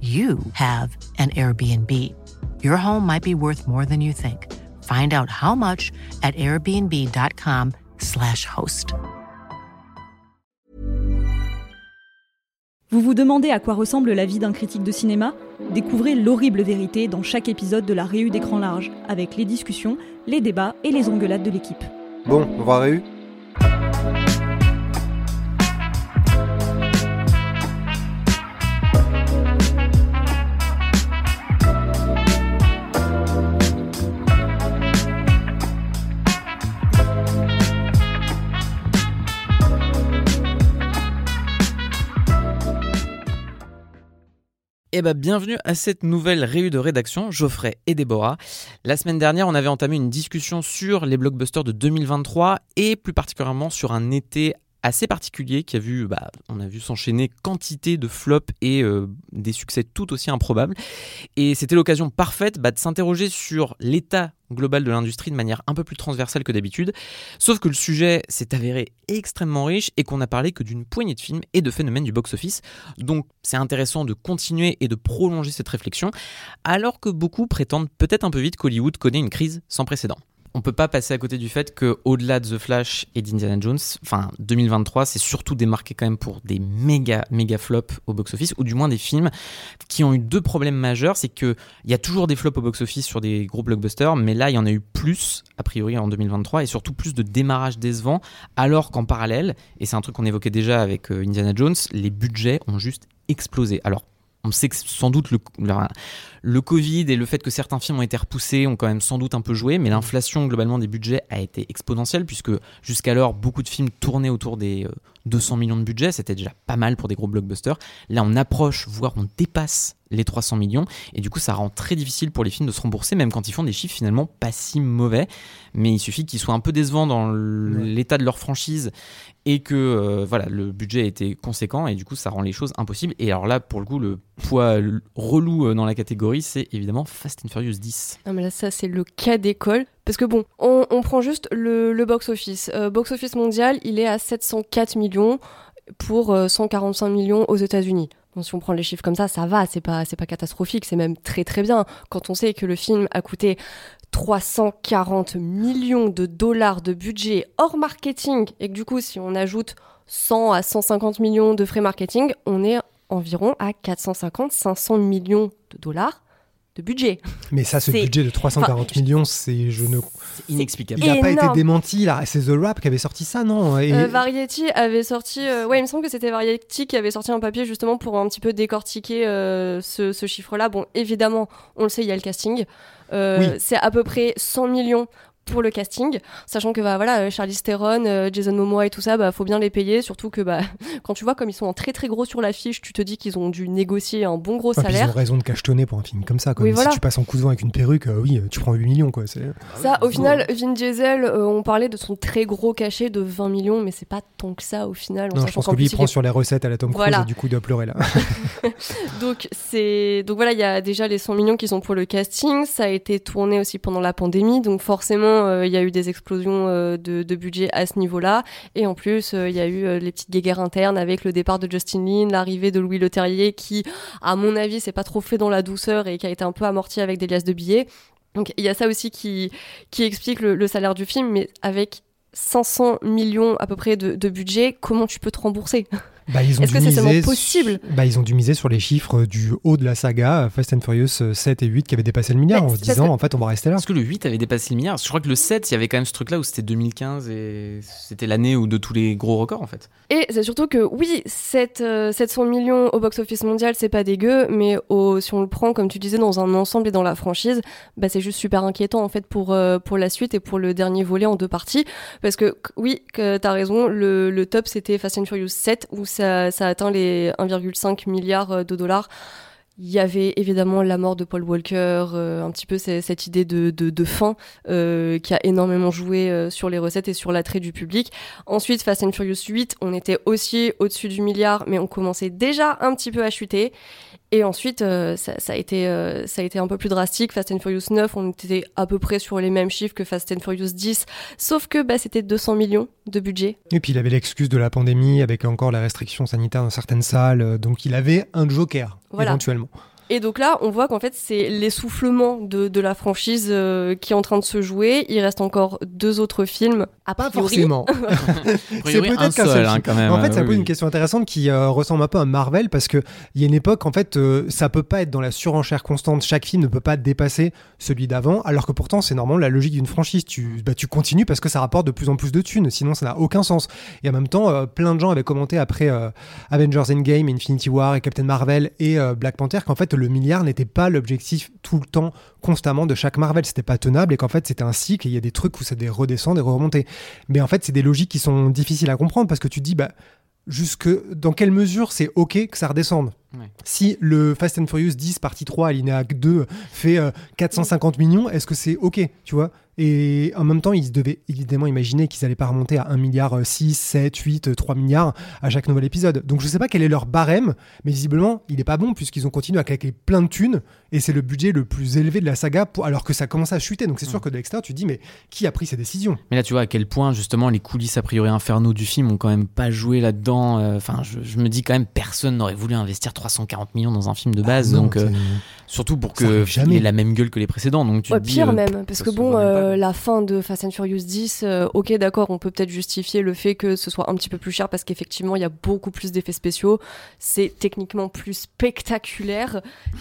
you have an Airbnb. Your home might be worth more than you think. Find out how much at airbnb.com/slash host. Vous vous demandez à quoi ressemble la vie d'un critique de cinéma? Découvrez l'horrible vérité dans chaque épisode de la Réu d'écran large, avec les discussions, les débats et les engueulades de l'équipe. Bon, on va Réu? Eh ben, bienvenue à cette nouvelle réunion de rédaction, Geoffrey et Déborah. La semaine dernière, on avait entamé une discussion sur les blockbusters de 2023 et plus particulièrement sur un été assez particulier qui a vu, bah, on a vu s'enchaîner quantité de flops et euh, des succès tout aussi improbables. Et c'était l'occasion parfaite bah, de s'interroger sur l'état global de l'industrie de manière un peu plus transversale que d'habitude. Sauf que le sujet s'est avéré extrêmement riche et qu'on n'a parlé que d'une poignée de films et de phénomènes du box-office. Donc c'est intéressant de continuer et de prolonger cette réflexion, alors que beaucoup prétendent peut-être un peu vite qu'Hollywood connaît une crise sans précédent on peut pas passer à côté du fait que au-delà de The Flash et d'Indiana Jones, enfin 2023, c'est surtout démarqué quand même pour des méga méga flops au box-office ou du moins des films qui ont eu deux problèmes majeurs, c'est que il y a toujours des flops au box-office sur des gros blockbusters, mais là il y en a eu plus a priori en 2023 et surtout plus de démarrage décevants alors qu'en parallèle, et c'est un truc qu'on évoquait déjà avec euh, Indiana Jones, les budgets ont juste explosé. Alors on sait que sans doute le, le, Covid et le fait que certains films ont été repoussés ont quand même sans doute un peu joué, mais l'inflation globalement des budgets a été exponentielle puisque jusqu'alors beaucoup de films tournaient autour des 200 euh, millions de budget, c'était déjà pas mal pour des gros blockbusters. Là on approche, voire on dépasse les 300 millions. Et du coup ça rend très difficile pour les films de se rembourser même quand ils font des chiffres finalement pas si mauvais. Mais il suffit qu'ils soient un peu décevants dans l'état de leur franchise et que euh, voilà le budget était conséquent et du coup ça rend les choses impossibles. Et alors là pour le coup le poids relou euh, dans la catégorie c'est évidemment Fast and Furious 10 non mais là ça c'est le cas d'école. Parce que bon on, prend juste le, box office. Euh, box office mondial il est à 704 millions pour 145 millions aux États-Unis si on prend les chiffres comme ça, ça va, c'est pas, c'est pas catastrophique, c'est même très très bien. Quand on sait que le film a coûté 340 millions de dollars de budget hors marketing et que du coup, si on ajoute 100 à 150 millions de frais marketing, on est environ à 450-500 millions de dollars budget. Mais ça, ce budget de 340 millions, c'est je ne inexplicable. Il n'a pas été démenti là. C'est The Rap qui avait sorti ça, non? Et... Euh, Variety avait sorti. Euh, ouais, il me semble que c'était Variety qui avait sorti un papier justement pour un petit peu décortiquer euh, ce, ce chiffre-là. Bon, évidemment, on le sait, il y a le casting. C'est à peu près 100 millions pour le casting, sachant que bah voilà euh, Charlie Theron, euh, Jason Momoa et tout ça, bah faut bien les payer, surtout que bah quand tu vois comme ils sont en très très gros sur l'affiche, tu te dis qu'ils ont dû négocier un bon gros salaire. Ils ont raison de cachetonner pour un film comme ça. Quoi. Si tu passes en cousin avec une perruque, euh, oui, tu prends 8 millions quoi. Ça, au final, Vin Diesel, on parlait de son très gros cachet de 20 millions, mais c'est pas tant que ça au final. Non, je pense que lui il prend sur les recettes à la Tom Cruise et du coup il doit pleurer là. donc c'est donc voilà, il y a déjà les 100 millions qui sont pour le casting. Ça a été tourné aussi pendant la pandémie, donc forcément euh, il y a eu des explosions euh, de, budget à ce niveau-là. Et en plus, euh, il y a eu les petites guerres internes avec le départ de Justin Lin, l'arrivée de Louis Leterrier, qui, à mon avis, s'est pas trop fait dans la douceur et qui a été un peu amorti avec des liasses de billets. Donc il y a ça aussi qui explique le, salaire du film, mais avec 500 millions à peu près de, budget, comment tu peux te rembourser? Bah, ils ont Est-ce que c'est seulement su- possible bah, Ils ont dû miser sur les chiffres du haut de la saga, Fast and Furious euh, 7 et 8 qui avaient dépassé le milliard Mais en se disant que- en fait on va rester là. Parce que le 8 avait dépassé le milliard. Je crois que le 7, il y avait quand même ce truc-là où c'était 2015 et c'était l'année où de tous les gros records en fait. Et c'est surtout que oui, 7, euh, 700 millions au box-office mondial, c'est pas dégueu, mais au, si on le prend, comme tu disais, dans un ensemble et dans la franchise, bah, c'est juste super inquiétant en fait pour, euh, pour la suite et pour le dernier volet en deux parties. Parce que qu- oui, que t'as raison, le, le top c'était Fast and Furious 7 où ça, ça atteint les 1,5 milliard de dollars. Il y avait évidemment la mort de Paul Walker, euh, un petit peu cette idée de, de, fin euh, qui a énormément joué euh, sur les recettes et sur l'attrait du public. Ensuite, Fast and Furious 8, on était aussi au-dessus du milliard, mais on commençait déjà un petit peu à chuter. Et ensuite, ça, a été, un peu plus drastique. Fast and Furious 9, on était à peu près sur les mêmes chiffres que Fast and Furious 10, sauf que bah, c'était 200 millions de budget. Et puis il avait l'excuse de la pandémie avec encore la restriction sanitaire dans certaines salles, donc il avait un joker Voilà. éventuellement. Et donc là, on voit qu'en fait, c'est l'essoufflement de, de la franchise euh, qui est en train de se jouer. Il reste encore deux autres films. A Pas priori. forcément. C'est peut-être un qu'un seul, hein, film. quand même. En fait, ça Oui, pose oui. une question intéressante qui euh, ressemble un peu à Marvel parce que il y a une époque, en fait, euh, ça peut pas être dans la surenchère constante. Chaque film ne peut pas dépasser celui d'avant, alors que pourtant, c'est normalement la logique d'une franchise. Tu, bah, tu continues parce que ça rapporte de plus en plus de thunes, sinon ça n'a aucun sens. Et en même temps, euh, plein de gens avaient commenté après euh, Avengers Endgame, Infinity War et Captain Marvel et euh, Black Panther qu'en fait, le milliard n'était pas l'objectif tout le temps, constamment de chaque Marvel. C'était pas tenable et qu'en fait, c'était un cycle et il y a des trucs où ça des redescend, des remontées. Mais en fait, c'est des logiques qui sont difficiles à comprendre parce que tu te dis, bah, jusque dans quelle mesure c'est ok que ça redescende? Ouais. Si le Fast and Furious 10 partie 3 alinéa 2 fait euh, 450 millions, est-ce que c'est ok, tu vois? Et en même temps, ils devaient évidemment imaginer qu'ils allaient pas remonter à 1 milliard euh, 6, 7, 8, 3 milliards à chaque nouvel épisode. Donc je sais pas quel est leur barème, mais visiblement, il est pas bon puisqu'ils ont continué à claquer plein de thunes et c'est le budget le plus élevé de la saga pour- alors que ça commence à chuter. Donc c'est sûr que de l'extérieur, tu te dis mais qui a pris ces décisions? Mais là, tu vois à quel point, justement, les coulisses a priori infernaux du film ont quand même pas joué là-dedans. Euh, Enfin, je, je me dis quand même, personne n'aurait voulu investir 340 millions dans un film de base. Ah non, donc, euh, surtout pour que arrive jamais. il ait la même gueule que les précédents. Donc, tu Ouais, te dis, pire euh, même, parce que bon, euh, la fin de Fast and Furious 10, euh, ok d'accord, on peut peut-être justifier le fait que ce soit un petit peu plus cher parce qu'effectivement il y a beaucoup plus d'effets spéciaux, c'est techniquement plus spectaculaire,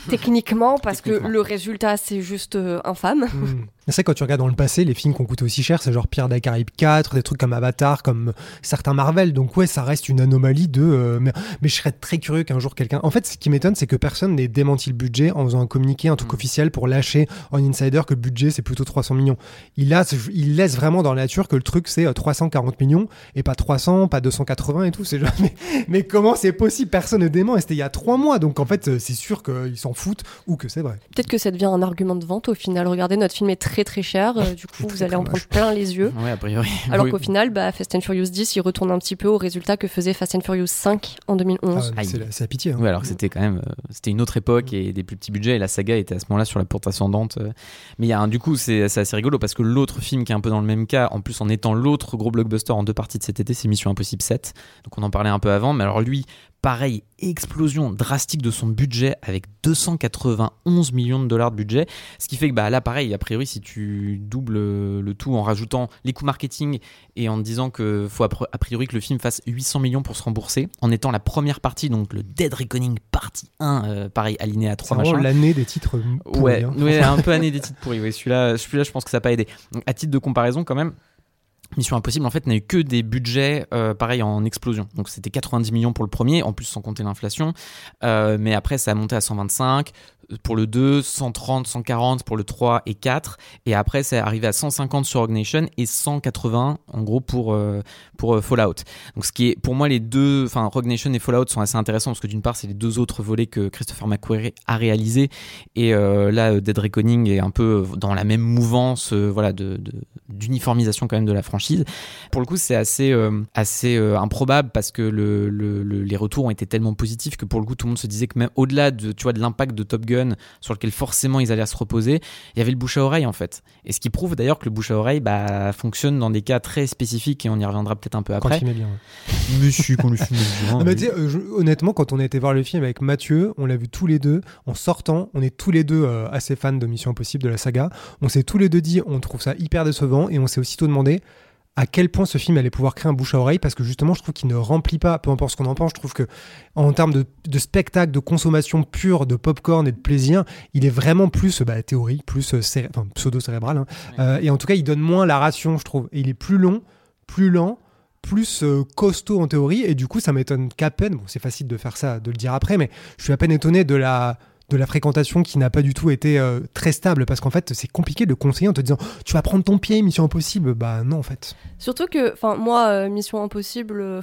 techniquement parce que le résultat c'est juste euh, infâme. Hmm. C'est quand tu regardes dans le passé, les films qui ont coûté aussi cher, c'est genre Pierre des Caraïbes 4, des trucs comme Avatar, comme certains Marvel. Donc ouais, ça reste une anomalie de... euh, mais, mais je serais très curieux qu'un jour quelqu'un... En fait, ce qui m'étonne, c'est que personne n'ait démenti le budget en faisant un communiqué, un truc Mm. officiel pour lâcher en insider que le budget, c'est plutôt 300 millions. Il, a, il laisse vraiment dans la nature que le truc, c'est euh, 340 millions et pas 300, pas 280 et tout. C'est genre, mais, mais comment c'est possible? Personne ne dément. Et c'était il y a trois mois. Donc en fait, euh, c'est sûr qu'ils s'en foutent ou que c'est vrai. Peut-être que ça devient un argument de vente au final. Regardez, notre film est très très cher, euh, du coup vous très, allez très en prendre plein les yeux. Ouais, a priori. Alors Oui. qu'au final, bah, Fast and Furious 10, il retourne un petit peu au résultat que faisait Fast and Furious 5 en 2011. Ah, c'est la pitié. hein. Oui, alors que c'était quand même, euh, c'était une autre époque et des plus petits budgets et la saga était à ce moment-là sur la porte ascendante. euh. Mais il y a un, du coup, c'est c'est assez rigolo parce que l'autre film qui est un peu dans le même cas, en plus en étant l'autre gros blockbuster en deux parties de cet été, c'est Mission Impossible 7. Donc on en parlait un peu avant, mais alors lui, pareil, explosion drastique de son budget avec 291 millions de dollars de budget. Ce qui fait que bah, là, pareil, a priori, si tu doubles le tout en rajoutant les coûts marketing et en disant qu'il faut a pri- a priori que le film fasse 800 millions pour se rembourser, en étant la première partie, donc le Dead Reckoning partie 1, euh, pareil, aligné à C'est 3 vraiment machins. l'année des titres pourris, Ouais, hein. ouais, un peu année des titres pourris. Ouais, celui-là, celui-là, je pense que ça n'a pas aidé. Donc, à titre de comparaison, quand même, Mission Impossible, en fait, n'a eu que des budgets, euh, pareil, en explosion. Donc, c'était 90 millions pour le premier, en plus sans compter l'inflation. Euh, mais après, ça a monté à 125 pour le 2, 130, 140 pour le 3 et 4. Et après, c'est arrivé à 150 sur Rogue Nation et 180, en gros, pour, euh, pour euh, Fallout. Donc, ce qui est, pour moi, les deux, enfin, Rogue Nation et Fallout sont assez intéressants parce que d'une part, c'est les deux autres volets que Christopher McQuarrie a réalisés. Et euh, là, Dead Reckoning est un peu dans la même mouvance, voilà, de, d'uniformisation quand même de la franchise. Pour le coup, c'est assez, assez improbable parce que le, le- le- les retours ont été tellement positifs que pour le coup, tout le monde se disait que même au-delà de, tu vois, de l'impact de Top Gun sur lequel forcément ils allaient se reposer, il y avait le bouche à oreille en fait. Et ce qui prouve d'ailleurs que le bouche à oreille bah, fonctionne dans des cas très spécifiques et on y reviendra peut-être un peu Quand après. il met bien. ouais. Monsieur, qu'on le bien. Ah bah, euh, je- honnêtement, quand on a été voir le film avec Mathieu, on l'a vu tous les deux. En sortant, on est tous les deux euh, assez fans de Mission Impossible, de la saga. On s'est tous les deux dit, on trouve ça hyper décevant. Et on s'est aussitôt demandé, à quel point ce film allait pouvoir créer un bouche à oreille parce que justement je trouve qu'il ne remplit pas, peu importe ce qu'on en pense, je trouve que en termes de, de spectacle, de consommation pure, de popcorn et de plaisir, il est vraiment plus bah, théorique, plus euh, enfin, pseudo-cérébral. hein. Euh, et en tout cas, il donne moins la ration, je trouve. Et il est plus long, plus lent, plus euh, costaud en théorie. Et du coup, ça m'étonne qu'à peine, bon, c'est facile de faire ça, de le dire après, mais je suis à peine étonné de la de la fréquentation qui n'a pas du tout été euh, très stable parce qu'en fait c'est compliqué de le conseiller en te disant tu vas prendre ton pied Mission Impossible bah non en fait Surtout que, enfin, moi, euh, Mission Impossible, euh,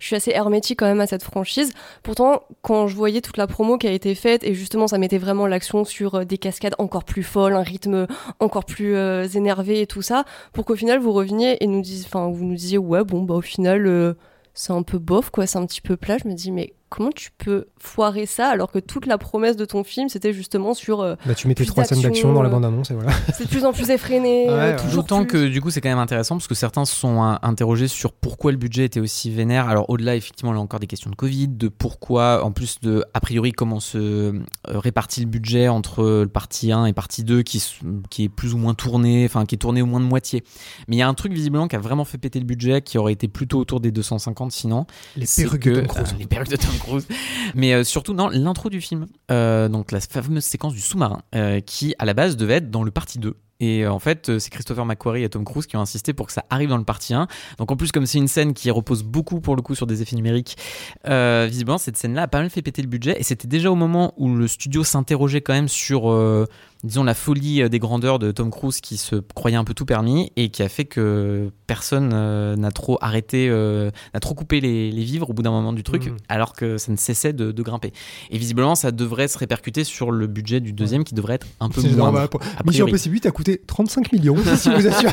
je suis assez hermétique quand même à cette franchise. Pourtant, quand je voyais toute la promo qui a été faite, et justement, ça mettait vraiment l'action sur des cascades encore plus folles, un rythme encore plus énervé et tout ça, pour qu'au final, vous reveniez et nous disiez, enfin, vous nous disiez, ouais, bon, bah, au final, c'est un peu bof, quoi, c'est un petit peu plat. Je me dis, mais comment tu peux foirer ça alors que toute la promesse de ton film, c'était justement sur euh, bah tu mettais trois scènes d'action, dans la euh, bande annonce et voilà c'est de plus en plus effréné, Ouais, euh, ouais. toujours D'autant plus. que du coup c'est quand même intéressant parce que certains se sont euh, interrogés sur pourquoi le budget était aussi vénère. Alors au-delà effectivement là encore des questions de Covid, de pourquoi en plus de a priori comment se euh, répartit le budget entre le partie 1 et partie 2 qui, qui est plus ou moins tourné, enfin qui est tourné au moins de moitié. Mais il y a un truc visiblement qui a vraiment fait péter le budget qui aurait été plutôt autour des 250 sinon. les perruques que- de Tom Cruise les perruques de Tom Mais euh, surtout, non, l'intro du film. Euh, donc la fameuse séquence du sous-marin, euh, qui à la base devait être dans le partie 2. Et en fait, c'est Christopher McQuarrie et Tom Cruise qui ont insisté pour que ça arrive dans le partie 1. Donc en plus, comme c'est une scène qui repose beaucoup pour le coup sur des effets numériques, visiblement cette scène-là a pas mal fait péter le budget. Et c'était déjà au moment où le studio s'interrogeait quand même sur, disons, la folie euh, des grandeurs de Tom Cruise qui se croyait un peu tout permis et qui a fait que personne euh, n'a trop arrêté, euh, n'a trop coupé les, les vivres au bout d'un moment du truc, Mhm. alors que ça ne cessait de, de grimper. Et visiblement, ça devrait se répercuter sur le budget du deuxième qui devrait être un peu a Mission. Impossible 8 a coûté 35 millions, si vous assure.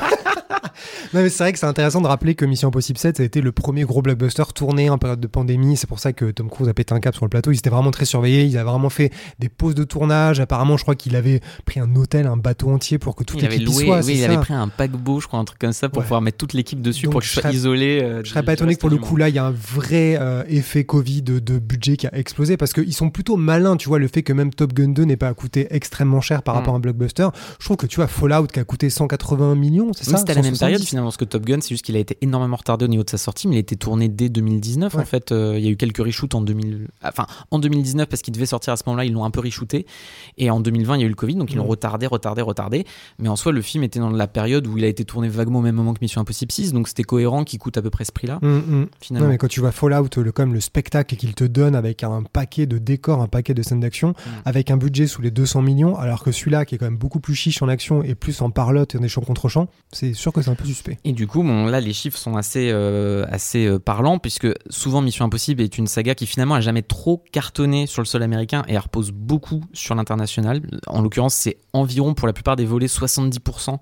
Non, mais c'est vrai que c'est intéressant de rappeler que Mission Impossible 7, ça a été le premier gros blockbuster tourné en période de pandémie. C'est pour ça que Tom Cruise a pété un cap sur le plateau. Ils étaient vraiment très surveillés. Ils avaient vraiment fait des pauses de tournage. Apparemment, je crois qu'il avait pris un hôtel, un bateau entier pour que toute il avait l'équipe y soit. oui, il ça. avait pris un paquebot, je crois, un truc comme ça, pour Ouais. pouvoir mettre toute l'équipe dessus Donc, pour que je sois serais- isolé. euh, Je serais pas étonné que pour le coup là il y a un vrai euh, effet Covid de, de budget qui a explosé parce qu'ils sont plutôt malins tu vois le fait que même Top Gun 2 n'ait pas coûté extrêmement cher par Mm. rapport à un blockbuster je trouve que tu vois Fallout qui a coûté 180 millions c'est Oui, ça même 170? période finalement, parce que Top Gun, c'est juste qu'il a été énormément retardé au niveau de sa sortie, mais il a été tourné dès 2019 en fait. Euh, il y a eu quelques reshoots en 2000, enfin en 2019 parce qu'il devait sortir à ce moment-là, ils l'ont un peu reshooté. Et en 2020, il y a eu le Covid, donc ils l'ont retardé, retardé, retardé. Mais en soi, le film était dans la période où il a été tourné vaguement au même moment que Mission Impossible 6, donc c'était cohérent qu'il coûte à peu près ce prix-là Mm, mm. finalement. Non, mais quand tu vois Fallout, le, comme le spectacle qu'il te donne avec un paquet de décors, un paquet de scènes d'action, Mm. avec un budget sous les 200 millions, alors que celui-là, qui est quand même beaucoup plus chiche en action et plus en parlotte et en échange contre champ, c'est sûr Et du coup, bon, là, les chiffres sont assez, euh, euh, parlants, puisque souvent Mission Impossible est une saga qui finalement a jamais trop cartonné sur le sol américain et elle repose beaucoup sur l'international. En l'occurrence, c'est environ pour la plupart des volets 70%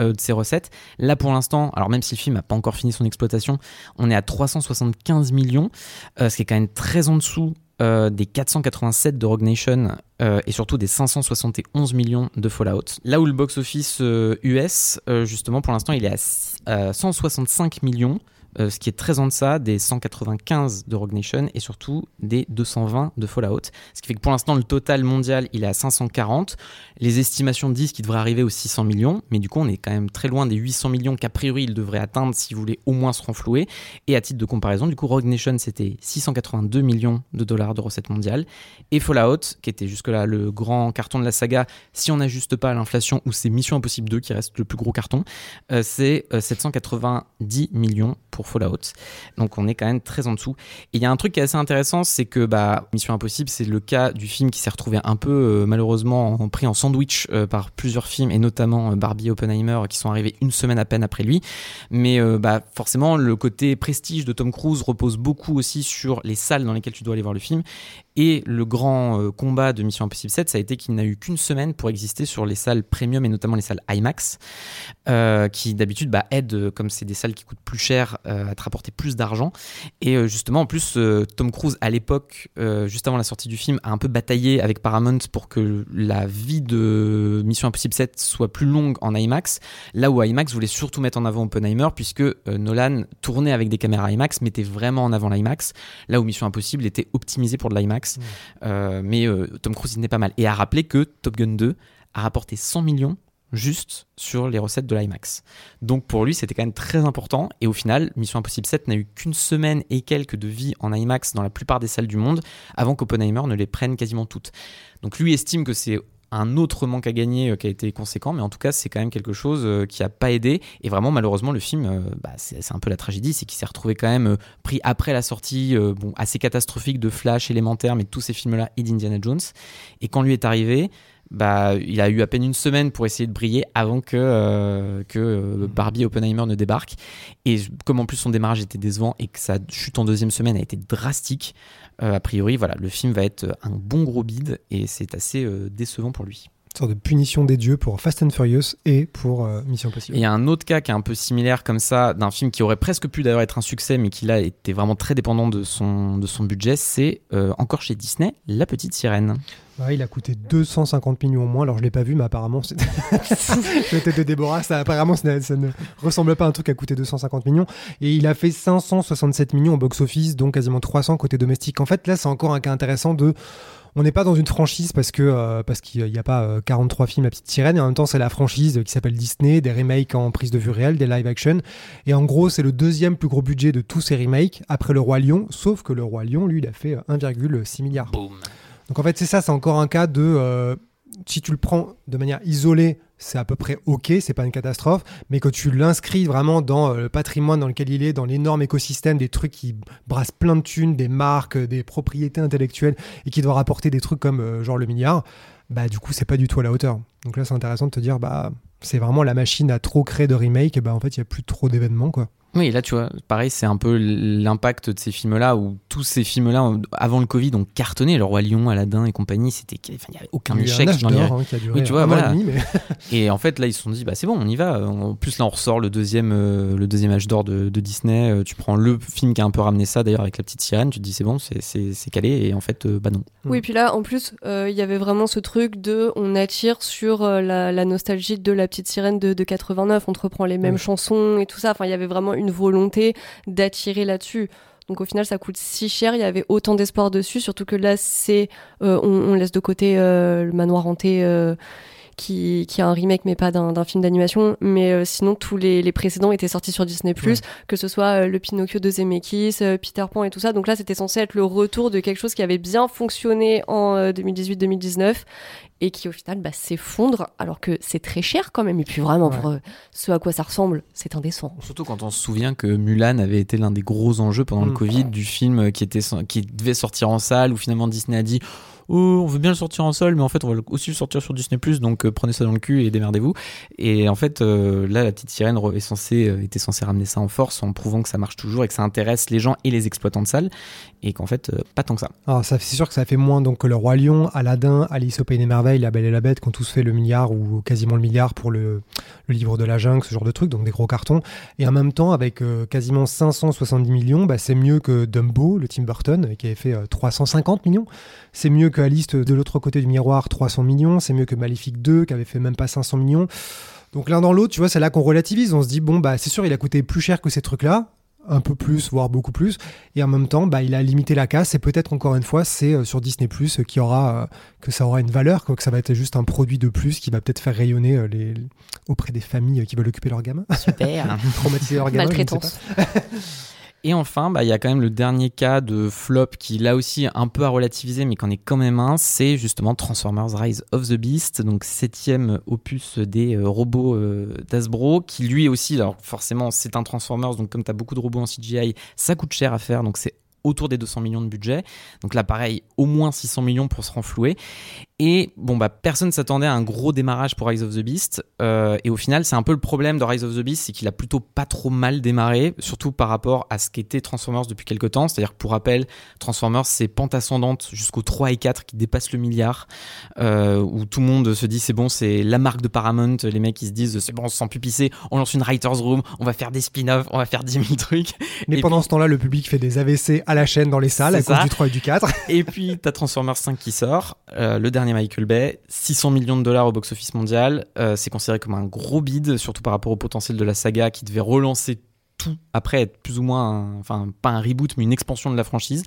euh, de ses recettes. Là, pour l'instant, alors même si le film n'a pas encore fini son exploitation, on est à 375 millions, ce qui est quand même très en dessous euh, des 487 de Rogue Nation euh, et surtout des 571 millions de Fallout. Là où le box-office US, euh, justement, pour l'instant, il est à 165 millions. Euh, ce qui est très en deçà des 195 de Rogue Nation et surtout des 220 de Fallout. Ce qui fait que pour l'instant, le total mondial, il est à 540. Les estimations disent qu'il devrait arriver aux 600 millions, mais du coup, on est quand même très loin des 800 millions qu'a priori il devrait atteindre s'il voulait au moins se renflouer. Et à titre de comparaison, du coup, Rogue Nation, c'était 682 millions de dollars de recettes mondiales. Et Fallout, qui était jusque-là le grand carton de la saga, si on n'ajuste pas l'inflation, ou c'est Mission Impossible 2 qui reste le plus gros carton, euh, c'est euh, 790 millions pour Fallout. Donc on est quand même très en dessous. Et il y a un truc qui est assez intéressant, c'est que bah, Mission Impossible, c'est le cas du film qui s'est retrouvé un peu euh, malheureusement en- pris en sandwich euh, par plusieurs films, et notamment euh, Barbie Oppenheimer, qui sont arrivés une semaine à peine après lui. Mais bah, forcément, le côté prestige de Tom Cruise repose beaucoup aussi sur les salles dans lesquelles tu dois aller voir le film. Et le grand euh, combat de Mission Impossible 7, ça a été qu'il n'a eu qu'une semaine pour exister sur les salles premium et notamment les salles IMAX, euh, qui d'habitude bah, aident, euh, comme c'est des salles qui coûtent plus cher, à te rapporter plus d'argent. Et justement, en plus, Tom Cruise, à l'époque, juste avant la sortie du film, a un peu bataillé avec Paramount pour que la vie de Mission Impossible 7 soit plus longue en IMAX. Là où IMAX voulait surtout mettre en avant Oppenheimer, puisque Nolan tournait avec des caméras IMAX, mettait vraiment en avant l'IMAX. Là où Mission Impossible était optimisé pour de l'IMAX. Euh, mais euh, Tom Cruise, il n'est pas mal. Et à rappeler que Top Gun 2 a rapporté 100 millions juste sur les recettes de l'IMAX. Donc pour lui, c'était quand même très important. Et au final, Mission Impossible 7 n'a eu qu'une semaine et quelques de vie en IMAX dans la plupart des salles du monde avant qu'Oppenheimer ne les prenne quasiment toutes. Donc lui estime que c'est un autre manque à gagner euh, qui a été conséquent, mais en tout cas, c'est quand même quelque chose euh, qui a pas aidé. Et vraiment, malheureusement, le film, euh, bah, c'est un peu la tragédie, c'est qu'il s'est retrouvé quand même pris après la sortie bon, assez catastrophique de Flash, élémentaire, mais tous ces films-là et d'Indiana Jones. Et quand lui est arrivé, bah, il a eu à peine une semaine pour essayer de briller avant que, que Barbie et Oppenheimer ne débarquent. Et comme en plus son démarrage était décevant et que sa chute en deuxième semaine a été drastique, euh, a priori, voilà, le film va être un bon gros bide et c'est assez euh, décevant pour lui sorte de punition des dieux pour Fast and Furious et pour euh, Mission Impossible. il y a un autre cas qui est un peu similaire comme ça, d'un film qui aurait presque pu d'ailleurs être un succès, mais qui là était vraiment très dépendant de son, de son budget, c'est encore chez Disney, La Petite Sirène. il a coûté 250 millions au moins, alors je l'ai pas vu, mais apparemment, tête de Déborah, ça, apparemment, ça, ne ressemble pas à un truc à coûter 250 millions. Et il a fait 567 millions au box-office, donc quasiment 300 côté domestique. En fait, là, c'est encore un cas intéressant de on n'est pas dans une franchise parce que euh, parce qu'il n'y a pas 43 euh, films La Petite Sirène et en même temps c'est la franchise qui s'appelle Disney, des remakes en prise de vue réelle, des live action et en gros c'est le deuxième plus gros budget de tous ces remakes après Le Roi Lion, sauf que Le Roi Lion lui il a fait 1,6 milliard. Donc en fait, c'est ça, c'est encore un cas de. Euh, si tu le prends de manière isolée, c'est à peu près ok, c'est pas une catastrophe, mais que tu l'inscris vraiment dans euh, le patrimoine dans lequel il est, dans l'énorme écosystème, des trucs qui brassent plein de thunes, des marques, des propriétés intellectuelles et qui doivent rapporter des trucs comme euh, genre le milliard, bah du coup c'est pas du tout à la hauteur. Donc là c'est intéressant de te dire bah c'est vraiment la machine à trop créer de remake, et bah en fait il y a plus trop d'événements quoi. Oui, là, tu vois, pareil, c'est un peu l'impact de ces films-là, où tous ces films-là, avant le Covid, ont cartonné. Le Roi Lion, Aladdin et compagnie, c'était, il n'y avait aucun échec. dans hein, oui, tu vois, voilà. Et en fait, là, ils se sont dit, bah, c'est bon, on y va. En plus, là, on ressort le deuxième, euh, le deuxième âge d'or de, Disney. Euh, tu prends le film qui a un peu ramené ça, d'ailleurs, avec la petite sirène. Tu te dis, c'est bon, c'est calé. Et en fait, euh, bah non. Oui, puis là, en plus, il y avait vraiment ce truc de, on attire sur la, nostalgie de la petite sirène de, 89. On reprend les mêmes chansons et tout ça. Enfin, il y avait vraiment une volonté d'attirer là-dessus. Donc au final, ça coûte si cher. Il y avait autant d'espoir dessus, surtout que là, c'est euh, on, laisse de côté euh, le manoir hanté. Euh, qui, qui, a un remake mais pas d'un film d'animation. Mais sinon tous les, précédents étaient sortis sur Disney que ce soit le Pinocchio de Zemeckis Peter Pan et tout ça. Donc là c'était censé être le retour de quelque chose qui avait bien fonctionné en 2018-2019 et qui au final bah, s'effondre alors que c'est très cher quand même. Et puis vraiment pour euh, ce à quoi ça ressemble c'est indécent. Surtout quand on se souvient que Mulan avait été l'un des gros enjeux pendant le mm. Covid du film qui était qui devait sortir en salle où finalement Disney a dit oh, on veut bien le sortir en sol, mais en fait, on va aussi le sortir sur Disney donc euh, prenez ça dans le cul et démerdez-vous. Et en fait, euh, là, la petite sirène euh, était censée ramener ça en force en prouvant que ça marche toujours et que ça intéresse les gens et les exploitants de salles, et qu'en fait, pas tant que ça. Alors, ça c'est sûr que ça fait moins donc que le Roi Lion, Aladdin, Alice au Pays des Merveilles, La Belle et la Bête, qui ont tous fait le milliard ou quasiment le milliard pour le, livre de la jungle, ce genre de trucs, donc des gros cartons. Et en même temps, avec quasiment 570 millions, bah, c'est mieux que Dumbo, le Tim Burton, qui avait fait 350 millions. C'est mieux que Alice de l'autre côté du miroir, 300 millions. C'est mieux que Maléfique 2, qui avait fait même pas 500 millions. Donc l'un dans l'autre, tu vois, c'est là qu'on relativise. On se dit, bon, bah c'est sûr, il a coûté plus cher que ces trucs-là un peu plus, voire beaucoup plus. Et en même temps, bah, il a limité la casse. Et peut-être encore une fois, c'est euh, sur Disney Plus qui aura euh, que ça aura une valeur, quoi, que ça va être juste un produit de plus qui va peut-être faire rayonner euh, les, auprès des familles qui veulent occuper leurs gamins. Super. Traumatiser leurs gamins. Maltraitance. Et enfin, bah, il y a quand même le dernier cas de flop qui là aussi un peu à relativiser, mais qu'en est quand même un, c'est justement Transformers Rise of the Beast, donc septième opus des euh, robots euh, d'Asbro, qui lui aussi, alors forcément c'est un Transformers, donc comme tu as beaucoup de robots en CGI, ça coûte cher à faire, donc c'est autour des 200 millions de budget. Donc là, pareil, au moins 600 millions pour se renflouer. Et bon, bah, personne s'attendait à un gros démarrage pour Rise of the Beast. Euh, et au final, c'est un peu le problème de Rise of the Beast, c'est qu'il a plutôt pas trop mal démarré, surtout par rapport à ce qu'était Transformers depuis quelques temps. C'est-à-dire pour rappel, Transformers, c'est pente ascendante jusqu'au 3 et 4 qui dépassent le milliard, euh, où tout le monde se dit c'est bon, c'est la marque de Paramount. Les mecs, ils se disent c'est bon, on se sent plus pisser, on lance une Writer's Room, on va faire des spin-offs, on va faire 10 000 trucs. Mais pendant ce temps-là, le public fait des AVC à la chaîne dans les salles à cause du 3 et du 4. et puis, t'as Transformers 5 qui sort, euh, le dernier Michael Bay, 600 millions de dollars au box-office mondial. Euh, c'est considéré comme un gros bid, surtout par rapport au potentiel de la saga qui devait relancer tout après être plus ou moins, enfin pas un reboot, mais une expansion de la franchise.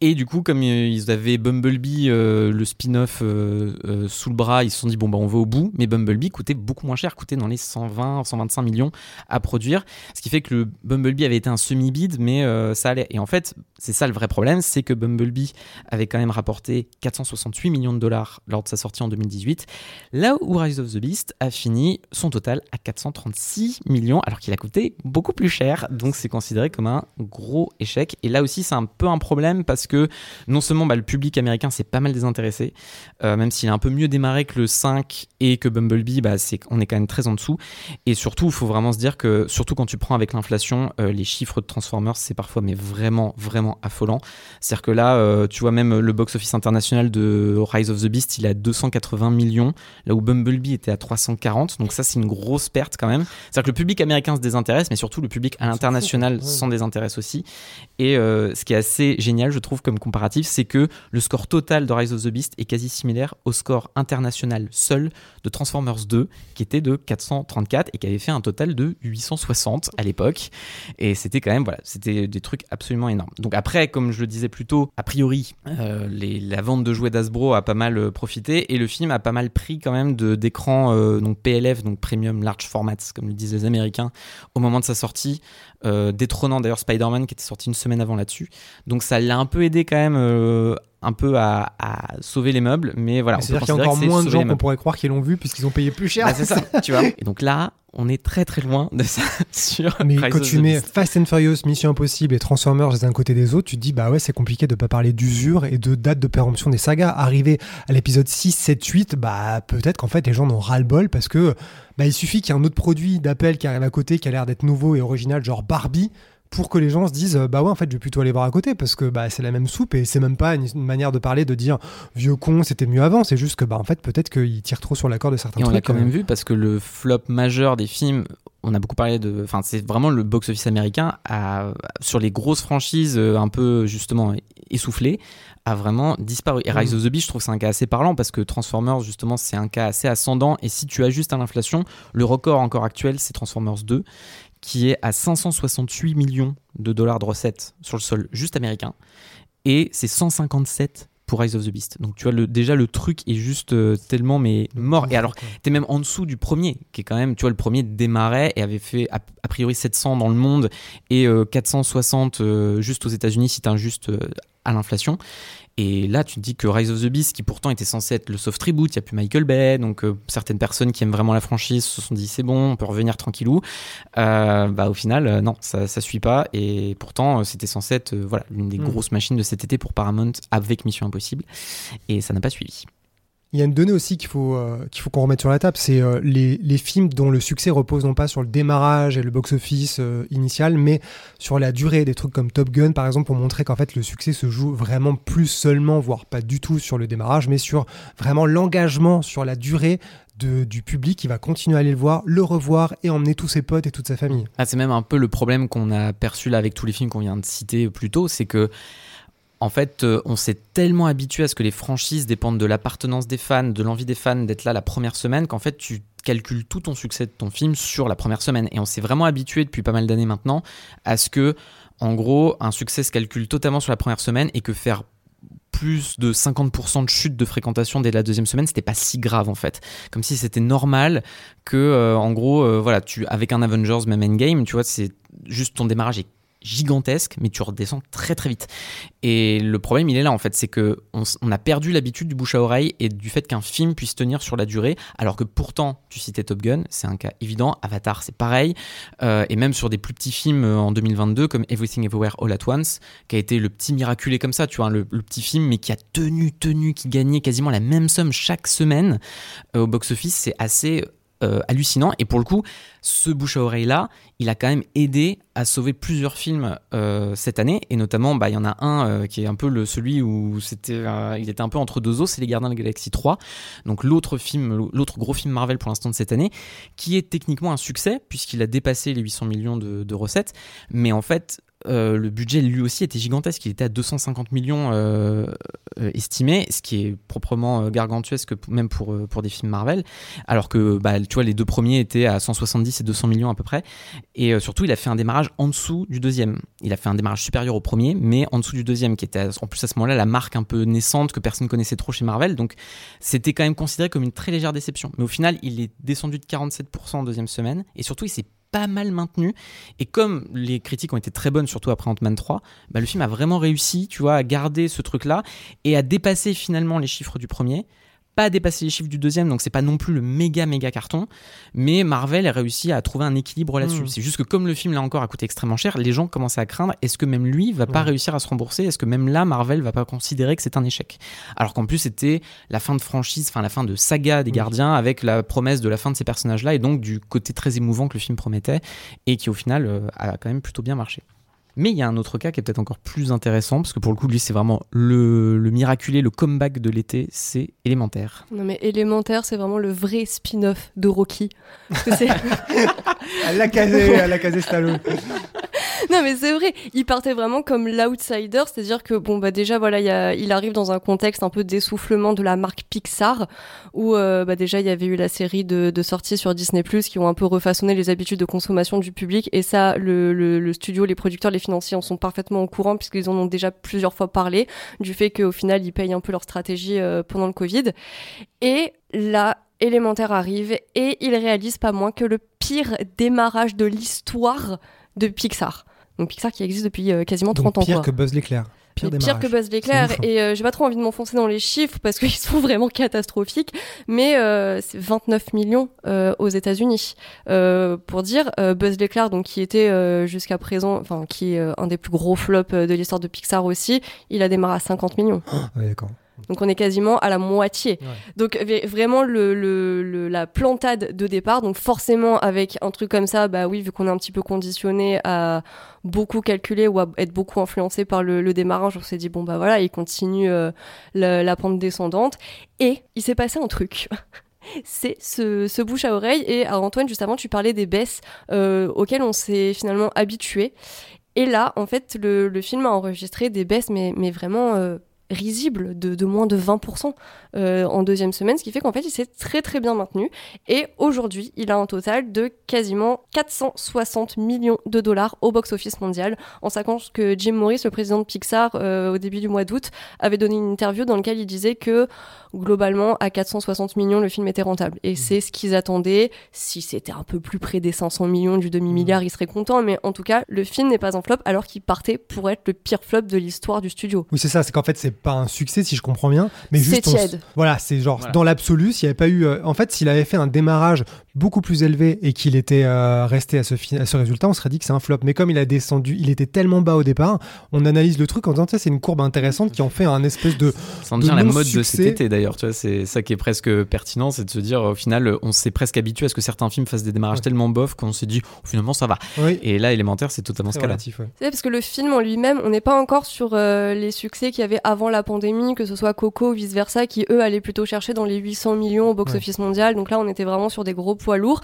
Et du coup, comme euh, ils avaient Bumblebee, euh, le spin-off euh, sous le bras, ils se sont dit bon bah on va au bout. Mais Bumblebee coûtait beaucoup moins cher, coûtait dans les 120, 125 millions à produire, ce qui fait que le Bumblebee avait été un semi-bid, mais ça allait. Et en fait, c'est ça le vrai problème, c'est que Bumblebee avait quand même rapporté 468 millions de dollars lors de sa sortie en 2018, là où Rise of the Beast a fini son total à 436 millions, alors qu'il a coûté beaucoup plus cher, donc c'est considéré comme un gros échec. Et là aussi, c'est un peu un problème parce que non seulement bah, le public américain s'est pas mal désintéressé, euh, même s'il a un peu mieux démarré que le 5 et que Bumblebee, bah, on est quand même très en dessous. Et surtout, il faut vraiment se dire que, surtout quand tu prends avec l'inflation, euh, les chiffres de Transformers, c'est parfois mais vraiment, vraiment affolant. C'est-à-dire que là, euh, tu vois, même le box-office international de Rise of the Beast, il est à 280 millions, là où Bumblebee était à 340. Donc ça, c'est une grosse perte quand même. C'est-à-dire que le public américain se désintéresse, mais surtout le public à l'international. Ouais. s'en désintéresse aussi. Et euh, ce qui est assez génial, je trouve, comme comparatif, c'est que le score total de Rise of the Beast est quasi similaire au score international seul de Transformers 2, qui était de 434 et qui avait fait un total de 860 à l'époque. Et c'était quand même, voilà, c'était des trucs absolument énormes. Donc après, comme je le disais plus tôt, a priori, euh, les- la vente de jouets d'Asbro a pas mal euh, profité et le film a pas mal pris quand même d'écrans euh, donc PLF, donc Premium Large Formats, comme le disent les Américains, au moment de sa sortie, détrônant d'ailleurs Spider-Man qui était sorti une semaine avant là-dessus. Donc ça l'a un peu aidé quand même. Un peu à, à sauver les meubles, mais voilà. C'est-à-dire qu'il y a encore moins de gens qu'on pourrait croire qu'ils l'ont vu puisqu'ils ont payé plus cher. Bah, c'est ça, tu vois. Et donc là, on est très très loin de ça sur Mais quand tu mets Beast. Fast and Furious, Mission Impossible et Transformers à côté des autres, tu te dis bah ouais c'est compliqué de pas parler d'usure et de date de péremption des sagas. Arrivé à l'épisode 6, 7, 8, bah peut-être qu'en fait les gens n'ont ras le bol parce que bah il suffit qu'il y ait un autre produit d'Apple qui arrive à côté qui a l'air d'être nouveau et original, genre Barbie pour que les gens se disent bah ouais en fait je vais plutôt aller voir à côté parce que bah c'est la même soupe et c'est même pas une, une manière de parler de dire vieux con c'était mieux avant c'est juste que bah en fait peut-être qu'ils tirent trop sur la corde de certains Et on trucs l'a quand euh. même vu parce que le flop majeur des films, on a beaucoup parlé de. Enfin, c'est vraiment le box-office américain a, sur les grosses franchises euh, un peu justement essoufflées a vraiment disparu. Et Rise Mm. of the Beast, je trouve que c'est un cas assez parlant parce que Transformers, justement, c'est un cas assez ascendant. Et si tu ajustes à l'inflation, le record encore actuel, c'est Transformers 2, qui est à 568 millions de dollars de recettes sur le sol juste américain. Et c'est 157 pour Rise of the Beast. Donc tu vois, le, déjà le truc est juste euh, tellement mais mort. Et alors, t'es même en dessous du premier, qui est quand même, tu vois, le premier démarrait et avait fait a, a priori 700 dans le monde et euh, 460 euh, juste aux États-Unis si t'injustes euh, à l'inflation. Et là, tu te dis que Rise of the Beast, qui pourtant était censé être le soft reboot, il n'y a plus Michael Bay, donc euh, certaines personnes qui aiment vraiment la franchise se sont dit c'est bon, on peut revenir tranquillou. Euh, bah au final, euh, non, ça, ça suit pas. Et pourtant, c'était censé être voilà l'une des Mm. grosses machines de cet été pour Paramount avec Mission Impossible, et ça n'a pas suivi. Il y a une donnée aussi qu'il faut euh, qu'on remette sur la table, c'est euh, les, les films dont le succès repose non pas sur le démarrage et le box-office euh, initial, mais sur la durée. Des trucs comme Top Gun, par exemple, pour montrer qu'en fait le succès se joue vraiment plus seulement, voire pas du tout sur le démarrage, mais sur vraiment l'engagement sur la durée de- du public qui va continuer à aller le voir, le revoir et emmener tous ses potes et toute sa famille. Ah, c'est même un peu le problème qu'on a perçu là avec tous les films qu'on vient de citer plus tôt, c'est que en fait, euh, on s'est tellement habitué à ce que les franchises dépendent de l'appartenance des fans, de l'envie des fans d'être là la première semaine, qu'en fait, tu calcules tout ton succès de ton film sur la première semaine. Et on s'est vraiment habitué depuis pas mal d'années maintenant à ce que, en gros, un succès se calcule totalement sur la première semaine et que faire plus de 50% de chute de fréquentation dès la deuxième semaine, c'était pas si grave en fait. Comme si c'était normal que, euh, en gros, euh, voilà, tu avec un Avengers même Endgame, tu vois, c'est juste ton démarrage est gigantesque, mais tu redescends très très vite. Et le problème, il est là en fait, c'est que on, a perdu l'habitude du bouche à oreille et du fait qu'un film puisse tenir sur la durée, alors que pourtant, tu citais Top Gun, c'est un cas évident. Avatar, c'est pareil, Euh, et même sur des plus petits films euh, en 2022 comme Everything Everywhere All at Once, qui a été le petit miraculé comme ça, tu vois, le, le petit film, mais qui a tenu, tenu, qui gagnait quasiment la même somme chaque semaine euh, au box-office, c'est assez euh, hallucinant. Et pour le coup, ce bouche à oreille là, il a quand même aidé à sauver plusieurs films euh, cette année. Et notamment, bah, il y en a un euh, qui est un peu le, celui où c'était, il était un peu entre deux os, c'est Les Gardiens de la Galaxie 3. Donc l'autre film, l'autre gros film Marvel pour l'instant de cette année, qui est techniquement un succès puisqu'il a dépassé les 800 millions de recettes. Mais en fait, euh, le budget lui aussi était gigantesque. Il était à 250 millions euh, euh, estimé, ce qui est proprement euh, gargantuesque même pour, pour des films Marvel. Alors que bah, tu vois, les deux premiers étaient à 170 et 200 millions à peu près. Et surtout, il a fait un démarrage en dessous du deuxième. Il a fait un démarrage supérieur au premier, mais en dessous du deuxième, qui était en plus à ce moment-là la marque un peu naissante que personne connaissait trop chez Marvel. Donc c'était quand même considéré comme une très légère déception. Mais au final, il est descendu de 47% en deuxième semaine. Et surtout, il s'est pas mal maintenu. Et comme les critiques ont été très bonnes, surtout après Ant-Man 3, bah, le film a vraiment réussi, tu vois, à garder ce truc-là et à dépasser finalement les chiffres du premier. Pas à dépasser les chiffres du deuxième, donc c'est pas non plus le méga méga carton, mais Marvel a réussi à trouver un équilibre là-dessus. Mm. C'est juste que comme le film là encore a coûté extrêmement cher, les gens commençaient à craindre est-ce que même lui va pas réussir à se rembourser? Est-ce que même là Marvel va pas considérer que c'est un échec? Alors qu'en plus c'était la fin de franchise, enfin la fin de saga des. Gardiens avec la promesse de la fin de ces personnages-là et donc du côté très émouvant que le film promettait et qui au final euh, a quand même plutôt bien marché. Mais il y a un autre cas qui est peut-être encore plus intéressant, parce que pour le coup, lui, c'est vraiment le, le miraculé, le comeback de l'été, c'est élémentaire. Non mais élémentaire, c'est vraiment le vrai spin-off de Rocky. Parce que c'est- Elle l'a casé, elle l'a casé Stallone. non mais c'est vrai, il partait vraiment comme l'outsider, c'est-à-dire que bon bah déjà voilà, il, arrive dans un contexte un peu d'essoufflement de la marque Pixar, où euh, bah déjà il y avait eu la série de, sorties sur Disney Plus qui ont un peu refaçonné les habitudes de consommation du public, et ça le studio, les producteurs, les financiers en sont parfaitement au courant puisqu'ils en ont déjà plusieurs fois parlé du fait qu'au final ils payent un peu leur stratégie euh, pendant le Covid. Et là, élémentaire arrive et il réalise pas moins que le pire démarrage de l'histoire de Pixar. Donc Pixar qui existe depuis euh, quasiment 30 Donc ans. pire que Buzz l'éclair. Pire pire que Buzz l'éclair et euh, j'ai pas trop envie de m'enfoncer dans les chiffres parce qu'ils sont vraiment catastrophiques mais euh, c'est 29 millions euh, aux États-Unis Euh, pour dire euh, Buzz l'éclair donc qui était euh, jusqu'à présent enfin qui est un des plus gros flops de l'histoire de Pixar aussi il a démarré à 50 millions Ouais, d'accord. Donc on est quasiment à la moitié. Ouais. Donc vraiment le, le- le- la plantade de départ. Donc forcément avec un truc comme ça, bah oui, vu qu'on est un petit peu conditionné à beaucoup calculer ou à être beaucoup influencé par le, le démarrage, on s'est dit bon bah voilà, il continue euh, la, la pente descendante. Et il s'est passé un truc. C'est ce, ce bouche à oreille. Et alors, Antoine, juste avant, tu parlais des baisses euh, auxquelles on s'est finalement habitué. Et là, en fait, le, le film a enregistré des baisses, mais, mais vraiment euh, risibles, de, de moins de 20% euh, en deuxième semaine, ce qui fait qu'en fait, il s'est très très bien maintenu. Et aujourd'hui, il a un total de quasiment 460 millions de dollars au box-office mondial, en sachant que Jim Morris, le président de Pixar, euh, au début du mois d'août, avait donné une interview dans laquelle il disait que globalement, à 460 millions, le film était rentable. Et c'est ce qu'ils attendaient. Si c'était un peu plus près des 500 millions, du demi-milliard, ils seraient contents. Mais en tout cas, le film n'est pas un flop, alors qu'il partait pour être le pire flop de l'histoire du studio. Oui, c'est ça, c'est qu'en fait, c'est pas un succès si je comprends bien, mais C'est juste. on. Voilà, c'est genre Voilà. dans l'absolu, s'il n'y avait pas eu. euh, en fait, s'il avait fait un démarrage beaucoup plus élevé et qu'il était euh, resté à ce, fi- à ce résultat, on serait dit que c'est un flop. Mais comme il a descendu, il était tellement bas au départ, on analyse le truc en disant, c'est une courbe intéressante qui en fait un espèce de. Ça en de devient la mode de cet été d'ailleurs, tu vois, c'est ça qui est presque pertinent, c'est de se dire au final, on s'est presque habitué à ce que certains films fassent des démarrages Ouais. tellement bof qu'on s'est dit oh, finalement ça va. Oui, Et là, élémentaire, c'est totalement ce cas-là. ouais. C'est parce que le film en lui-même, on n'est pas encore sur euh, les succès qu'il y avait avant la pandémie, que ce soit Coco ou vice-versa, qui eux allaient plutôt chercher dans les 800 millions au box-office mondial. Donc là, on était vraiment sur des gros poids lourds.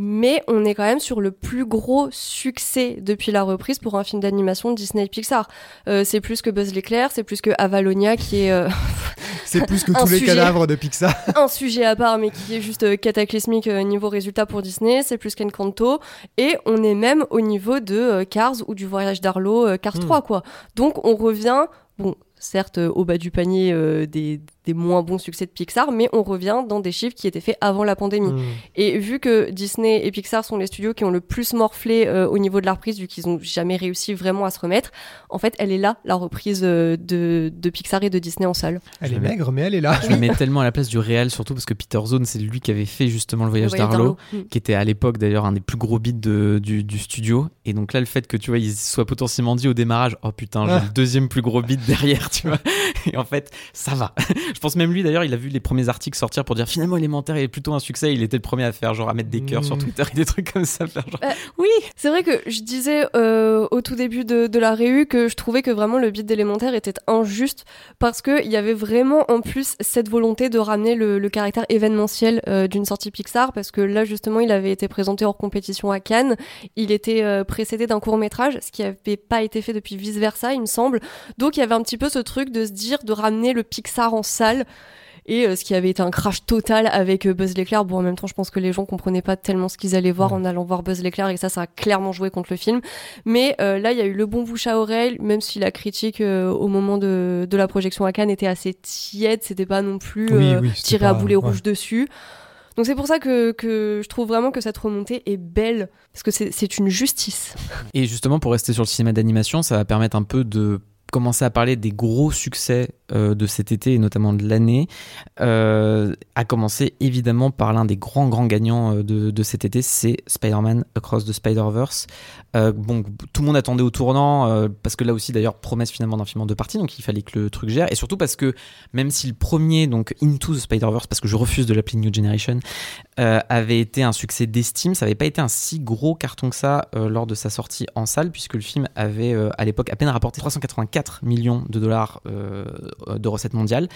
Mais on est quand même sur le plus gros succès depuis la reprise pour un film d'animation Disney et Pixar. Euh, c'est plus que Buzz l'éclair, c'est plus que Avalonia, qui est euh, C'est plus que tous les cadavres de Pixar. un sujet à part, mais qui est juste euh, cataclysmique niveau résultat pour Disney. C'est plus qu'Encanto. Et on est même au niveau de Cars ou du voyage d'Arlo, Cars Hmm. 3, quoi. Donc on revient, bon, certes au bas du panier euh, des, des moins bons succès de Pixar, mais on revient dans des chiffres qui étaient faits avant la pandémie. Mm. Et vu que Disney et Pixar sont les studios qui ont le plus morflé euh, au niveau de la reprise, vu qu'ils ont jamais réussi vraiment à se remettre, en fait, elle est là, la reprise euh, de, de Pixar et de Disney en salle. Elle Je est maigre, mais elle est là. Je me mets tellement à la place du réel, surtout parce que Peter Zone, c'est lui qui avait fait justement le voyage d'Arlo. qui était à l'époque d'ailleurs un des plus gros beats de- du, du studio. Et donc là, le fait que tu vois, il soit potentiellement dit au démarrage, oh putain, j'ai Ah. le deuxième plus gros beat derrière, tu vois. Et en fait, ça va. Je pense même lui d'ailleurs, il a vu les premiers articles sortir pour dire finalement élémentaire est plutôt un succès. Il était le premier à faire genre à mettre des cœurs sur Mm. Twitter et des trucs comme ça. Faire genre, Euh, oui. C'est vrai que je disais euh, au tout début de, de la réu que je trouvais que vraiment le beat d'élémentaire était injuste parce qu'il y avait vraiment en plus cette volonté de ramener le, le caractère événementiel euh, d'une sortie Pixar parce que là justement il avait été présenté hors compétition à Cannes. Il était euh, précédé d'un court métrage, ce qui n'avait pas été fait depuis vice versa il me semble. Donc il y avait un petit peu ce truc de se dire de ramener le Pixar en salle. Et euh, ce qui avait été un crash total avec euh, Buzz l'éclair. Bon, en même temps, je pense que les gens comprenaient pas tellement ce qu'ils allaient voir en allant voir Buzz l'éclair et ça, ça a clairement joué contre le film. Mais euh, là, il y a eu le bon bouche à oreille, même si la critique au moment de, de la projection à Cannes était assez tiède. C'était pas non plus Oui, tiré à boulet ouais. rouge dessus. Donc c'est pour ça que, que je trouve vraiment que cette remontée est belle, parce que c'est une justice. Et justement, pour rester sur le cinéma d'animation, ça va permettre un peu de commencer à parler des gros succès euh, de cet été et notamment de l'année, euh, à commencer évidemment par l'un des grands grands gagnants euh, de, cet été, c'est Spider-Man Across the Spider-Verse. Euh, bon, tout le monde attendait au tournant, euh, parce que là aussi d'ailleurs promesse finalement d'un film en deux parties, donc il fallait que le truc gère, et surtout parce que même si le premier, donc Into the Spider-Verse, parce que je refuse de l'appeler New Generation, euh, avait été un succès d'estime, ça n'avait pas été un si gros carton que ça euh, lors de sa sortie en salle, puisque le film avait euh, à l'époque à peine rapporté 384 millions de dollars euh, de recettes mondiales.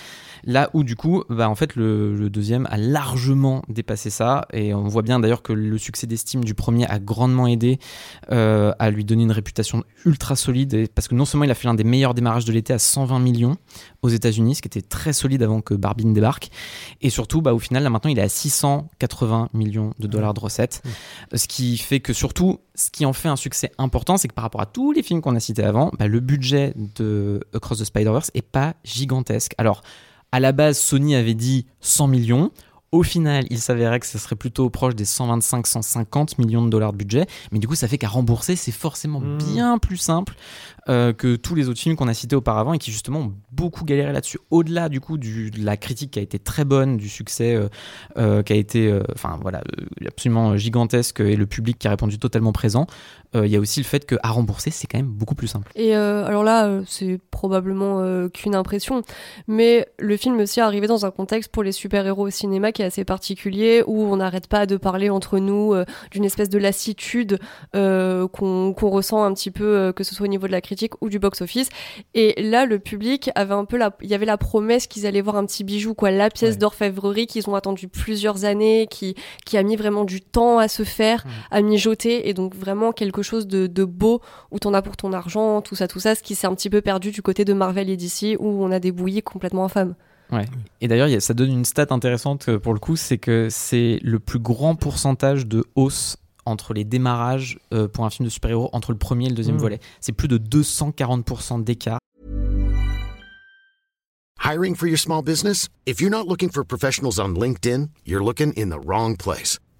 Là où du coup, bah, en fait, le, le deuxième a largement dépassé ça, et on voit bien d'ailleurs que le succès d'estime du premier a grandement aidé euh, à lui donner une réputation ultra solide, et- parce que non seulement il a fait l'un des meilleurs démarrages de l'été à 120 millions aux États-Unis, ce qui était très solide avant que Barbie ne débarque, et surtout, bah, au final, là maintenant, il est à 680 millions de dollars de recettes. Ce qui fait que surtout, ce qui en fait un succès important, c'est que par rapport à tous les films qu'on a cités avant, bah, le budget de Across the Spider-Verse est pas gigantesque. Alors, à la base, Sony avait dit 100 millions. Au final, il s'avérait que ce serait plutôt proche des 125-150 millions de dollars de budget. Mais du coup, ça fait qu'à rembourser, c'est forcément Mmh. bien plus simple euh, que tous les autres films qu'on a cités auparavant et qui justement ont beaucoup galéré là-dessus. Au-delà du coup du, de la critique qui a été très bonne, du succès euh, euh, qui a été, enfin voilà, absolument gigantesque et le public qui a répondu totalement présent. Euh, Il y a aussi le fait qu'à rembourser, c'est quand même beaucoup plus simple. Et euh, alors là, euh, c'est probablement euh, qu'une impression, mais le film aussi est arrivé dans un contexte pour les super-héros au cinéma qui est assez particulier, où on n'arrête pas de parler entre nous euh, d'une espèce de lassitude euh, qu'on qu'on ressent un petit peu, euh, que ce soit au niveau de la critique ou du box-office. Et là, le public avait un peu la, il y avait la promesse qu'ils allaient voir un petit bijou, quoi, la pièce Ouais. d'orfèvrerie qu'ils ont attendu plusieurs années, qui, qui a mis vraiment du temps à se faire, à mijoter, et donc vraiment quelque chose de, de beau où t'en as pour ton argent, tout ça, tout ça, ce qui s'est un petit peu perdu du côté de Marvel et DC où on a des bouillies complètement infâmes. Et d'ailleurs, ça donne une stat intéressante euh, pour le coup, c'est que c'est le plus grand pourcentage de hausse entre les démarrages euh, pour un film de super-héros entre le premier et le deuxième Mm. volet. C'est plus de 240% d'écart. Hiring for your small business? If you're not looking for professionals on LinkedIn, you're looking in the wrong place.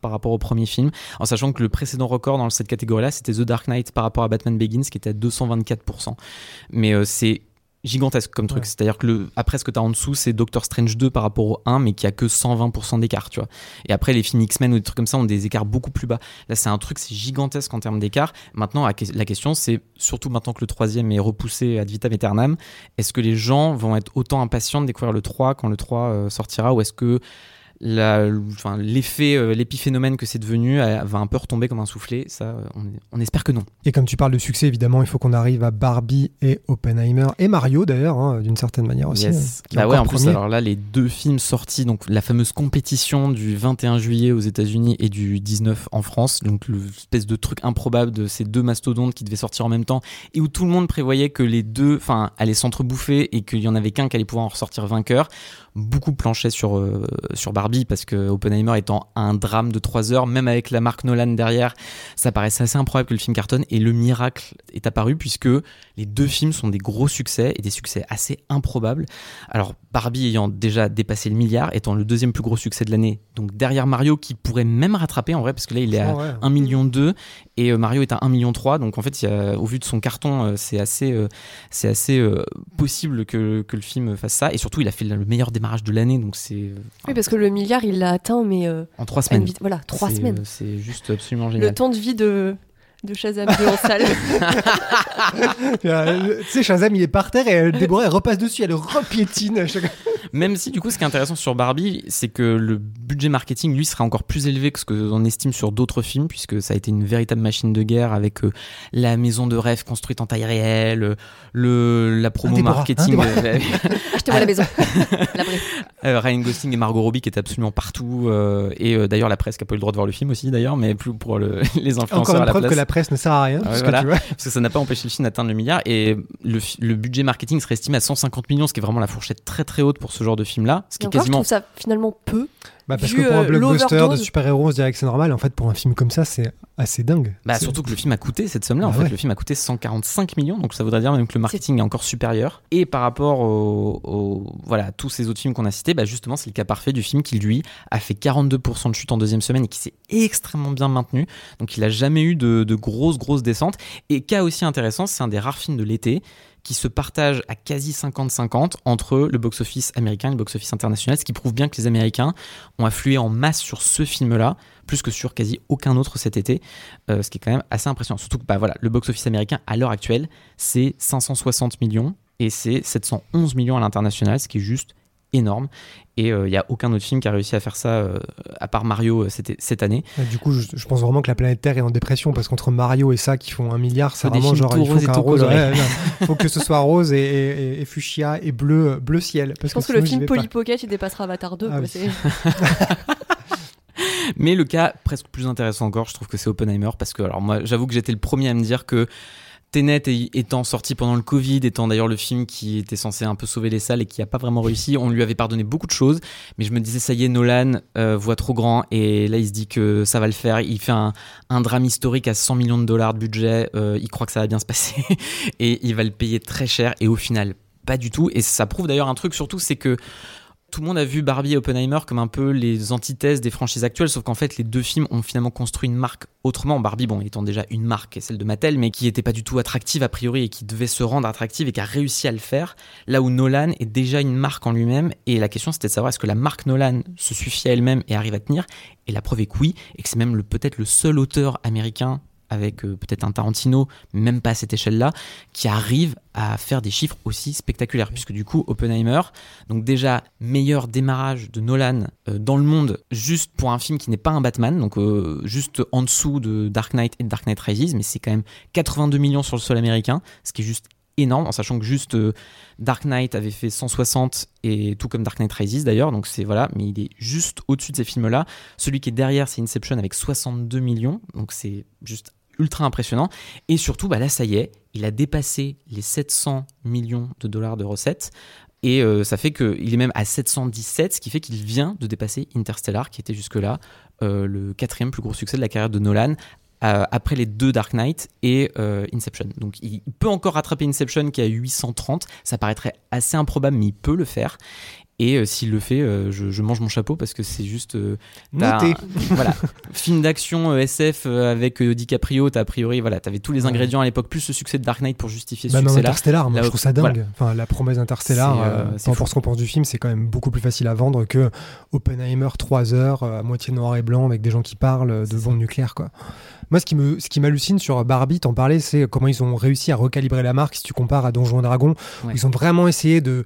Par rapport au premier film, en sachant que le précédent record dans cette catégorie-là, c'était The Dark Knight par rapport à Batman Begins, qui était à 224%. Mais euh, c'est gigantesque comme truc. Ouais. C'est-à-dire que le, après, ce que tu as en dessous, c'est Doctor Strange 2 par rapport au 1, mais qui a que 120% d'écart, tu vois. Et après, les films X-Men ou des trucs comme ça ont des écarts beaucoup plus bas. Là, c'est un truc, c'est gigantesque en termes d'écart. Maintenant, la que- la question, c'est surtout maintenant que le troisième est repoussé ad vitam aeternam, est-ce que les gens vont être autant impatients de découvrir le 3 quand le 3 euh, sortira, ou est-ce que l'effet, euh, l'épiphénomène que c'est devenu euh, va un peu retomber comme un soufflé. Ça, euh, on, on espère que non. Et comme tu parles de succès, évidemment, il faut qu'on arrive à Barbie et Oppenheimer et Mario d'ailleurs, hein, d'une certaine manière aussi. Yes. hein, Bah ouais, en plus, alors là, les deux films sortis, donc la fameuse compétition du 21 juillet aux États-Unis et du 19 en France, donc l'espèce de truc improbable de ces deux mastodontes qui devaient sortir en même temps et où tout le monde prévoyait que les deux, enfin, allaient s'entrebouffer et qu'il y en avait qu'un qui allait pouvoir en ressortir vainqueur. Beaucoup planchaient sur euh, sur Barbie parce que Oppenheimer étant un drame de 3 heures, même avec la marque Nolan derrière, ça paraissait assez improbable que le film cartonne et le miracle est apparu puisque les deux films sont des gros succès et des succès assez improbables. Alors Barbie ayant déjà dépassé le milliard, étant le deuxième plus gros succès de l'année, donc derrière Mario qui pourrait même rattraper en vrai parce que là il est à ouais. 1 million 2 et euh, Mario est à 1 million 3 donc en fait il y a- au vu de son carton euh, c'est assez euh, c'est assez possible que, que le film fasse ça et surtout il a fait le meilleur démarrage de l'année donc c'est Oui, parce que le milliard, il l'a atteint, mais euh, en 3 à une semaines. voilà, trois semaines. C'est juste absolument génial. Le temps de vie de, de Shazam 2 en salle. Tu sais, Shazam, il est par terre et Déborah, elle repasse dessus, elle repiétine. à chaque- Même si du coup ce qui est intéressant sur Barbie, c'est que le budget marketing lui sera encore plus élevé que ce que l'on estime sur d'autres films, puisque ça a été une véritable machine de guerre avec euh, la maison de rêve construite en taille réelle, euh, le, la promo Déborah, marketing, hein, euh, Achetez-moi la maison. la vraie. euh, Ryan Gosling et Margot Robbie qui étaient absolument partout, euh, et euh, d'ailleurs la presse qui a pas eu le droit de voir le film aussi d'ailleurs, mais plus pour le- les influenceurs Encore à une la preuve place. que la presse ne sert à rien. Ouais, parce que voilà. tu vois, Parce que ça n'a pas empêché le film d'atteindre le milliard et le, le budget marketing serait estimé à 150 millions, ce qui est vraiment la fourchette très très haute pour ce genre de film-là, ce qui Et est encore, je quasiment trouve ça finalement peu. bah, parce Vu, que pour un euh, blockbuster de super-héros, on se dirait que c'est normal. En fait, pour un film comme ça, c'est assez dingue. Bah, surtout que le film a coûté cette somme-là. en Bah fait, ouais. le film a coûté 145 millions, donc ça voudrait dire même que le marketing est encore supérieur. Et par rapport au, au- voilà, tous ces autres films qu'on a cités, bah, justement, c'est le cas parfait du film qui, lui, a fait 42% de chute en deuxième semaine et qui s'est extrêmement bien maintenu. Donc, il a jamais eu de, de grosses, grosses descentes. Et cas aussi intéressant, c'est un des rares films de l'été qui se partage à quasi 50-50 entre le box-office américain et le box-office international, ce qui prouve bien que les Américains ont afflué en masse sur ce film-là, plus que sur quasi aucun autre cet été. Euh, ce qui est quand même assez impressionnant. Surtout que bah, le box-office américain, à l'heure actuelle, c'est 560 millions et c'est 711 millions à l'international, ce qui est juste énorme. Et il n'y a aucun autre film qui a réussi à faire ça, euh, à part Mario euh, cette, cette année. Et Du coup, je, je pense vraiment que la planète Terre est en dépression parce qu'entre Mario et ça qui font un milliard, c'est vraiment genre tout il faut rose, ouais, que ce soit rose et, et- et fuchsia et bleu, bleu ciel. Parce Je pense que sinon, le film. Polly Pocket, il dépassera Avatar 2. Ah quoi, oui. c'est- Mais le cas presque plus intéressant encore, je trouve que c'est Oppenheimer parce que alors moi j'avoue que j'étais le premier à me dire que Tenet étant sorti pendant le Covid, étant d'ailleurs le film qui était censé un peu sauver les salles et qui a pas vraiment réussi, on lui avait pardonné beaucoup de choses, mais je me disais ça y est Nolan euh, voit trop grand. Et là il se dit que ça va le faire, il fait un, un drame historique à 100 millions de dollars de budget, euh, il croit que ça va bien se passer. Et il va le payer très cher. Et au final pas du tout. Et ça prouve d'ailleurs un truc surtout c'est que tout le monde a vu Barbie et Oppenheimer comme un peu les antithèses des franchises actuelles, sauf qu'en fait, les deux films ont finalement construit une marque autrement. Barbie, bon, étant déjà une marque, celle de Mattel, mais qui n'était pas du tout attractive a priori et qui devait se rendre attractive et qui a réussi à le faire. Là où Nolan est déjà une marque en lui-même, et la question c'était de savoir est-ce que la marque Nolan se suffit à elle-même et arrive à tenir? Et la preuve est que oui, et que c'est même peut-être le seul auteur américain avec euh, peut-être un Tarantino, même pas à cette échelle-là, qui arrive à faire des chiffres aussi spectaculaires. Puisque du coup, Oppenheimer, donc déjà meilleur démarrage de Nolan euh, dans le monde, juste pour un film qui n'est pas un Batman, donc euh, juste en dessous de Dark Knight et Dark Knight Rises, mais c'est quand même 82 millions sur le sol américain, ce qui est juste énorme, en sachant que juste Dark Knight avait fait 160 et tout comme Dark Knight Rises d'ailleurs, donc c'est voilà, mais il est juste au-dessus de ces films-là. Celui qui est derrière, c'est Inception avec 62 millions, donc c'est juste ultra impressionnant. Et surtout, bah là, ça y est, il a dépassé les 700 millions de dollars de recettes. Et euh, ça fait qu'il est même à 717, ce qui fait qu'il vient de dépasser Interstellar, qui était jusque-là euh, le quatrième plus gros succès de la carrière de Nolan, euh, après les deux Dark Knight et Inception. Donc il il peut encore rattraper Inception qui a 830, ça paraîtrait assez improbable, mais il peut le faire. Et euh, s'il le fait, euh, je, je mange mon chapeau parce que c'est juste. euh, Noté. un- voilà, film d'action euh, SF euh, avec euh, DiCaprio. T'as a priori, voilà, t'avais tous les Ouais. ingrédients à l'époque, plus le succès de Dark Knight pour justifier ce Bah, mais succès-là. Interstellar, moi Là, je trouve ça dingue. voilà. Enfin, la promesse Interstellar, C'est, euh, euh, c'est peu fou. importe ce qu'on pense du film, c'est quand même beaucoup plus facile à vendre que Oppenheimer 3 heures, euh, à moitié noir et blanc, avec des gens qui parlent de bombes nucléaires, quoi. Moi, ce qui me, ce qui m'hallucine sur Barbie, t'en parlais, c'est comment ils ont réussi à recalibrer la marque. Si tu compares à Donjons et Dragons, où Ouais. ils ont vraiment essayé de.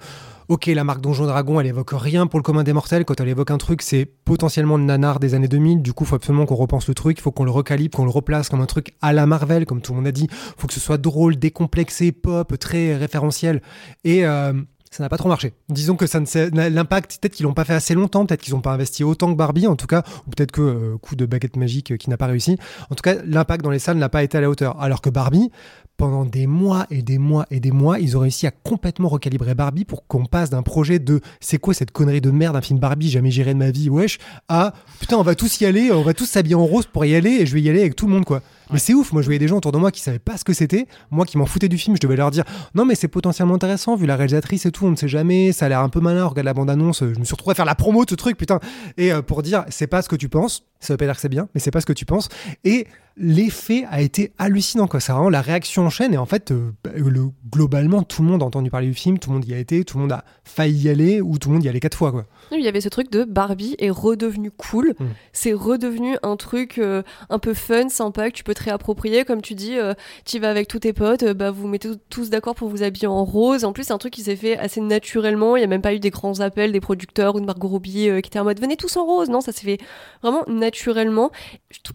Ok, la marque Donjons et Dragons, elle évoque rien pour le commun des mortels. Quand elle évoque un truc, c'est potentiellement le nanar des années 2000. Du coup, faut absolument qu'on repense le truc. Faut qu'on le recalibre, qu'on le replace comme un truc à la Marvel, comme tout le monde a dit. Faut que ce soit drôle, décomplexé, pop, très référentiel. Et euh, ça n'a pas trop marché. Disons que ça ne l'impact, peut-être qu'ils l'ont pas fait assez longtemps, peut-être qu'ils n'ont pas investi autant que Barbie, en tout cas, ou peut-être que euh, coup de baguette magique euh, qui n'a pas réussi. En tout cas, l'impact dans les salles n'a pas été à la hauteur. Alors que Barbie, pendant des mois et des mois et des mois, ils ont réussi à complètement recalibrer Barbie pour qu'on passe d'un projet de c'est quoi cette connerie de merde, un film Barbie, jamais j'irai de ma vie, wesh, à putain, on va tous y aller, on va tous s'habiller en rose pour y aller et je vais y aller avec tout le monde, quoi. Mais c'est ouf, moi je voyais des gens autour de moi qui savaient pas ce que c'était, moi qui m'en foutais du film, je devais leur dire non mais c'est potentiellement intéressant vu la réalisatrice et tout, on ne sait jamais, ça a l'air un peu malin, regarde la bande-annonce, je me suis retrouvé à faire la promo de ce truc, putain. Et euh, pour dire c'est pas ce que tu penses, ça veut pas dire que c'est bien, mais c'est pas ce que tu penses. Et l'effet a été hallucinant, quoi. C'est vraiment la réaction en chaîne. Et en fait, euh, bah, le, globalement, tout le monde a entendu parler du film, tout le monde y a été, tout le monde a failli y aller, ou tout le monde y allait quatre fois, quoi. Il y avait ce truc de Barbie est redevenu cool. Mm. C'est redevenu un truc euh, un peu fun, sympa, que tu peux te réapproprier. Comme tu dis, euh, tu vas avec tous tes potes, euh, bah, vous vous mettez tous d'accord pour vous habiller en rose. En plus, c'est un truc qui s'est fait assez naturellement. Il n'y a même pas eu des grands appels des producteurs ou de Margot Robbie qui étaient en mode venez tous en rose. Non, ça s'est fait vraiment naturellement.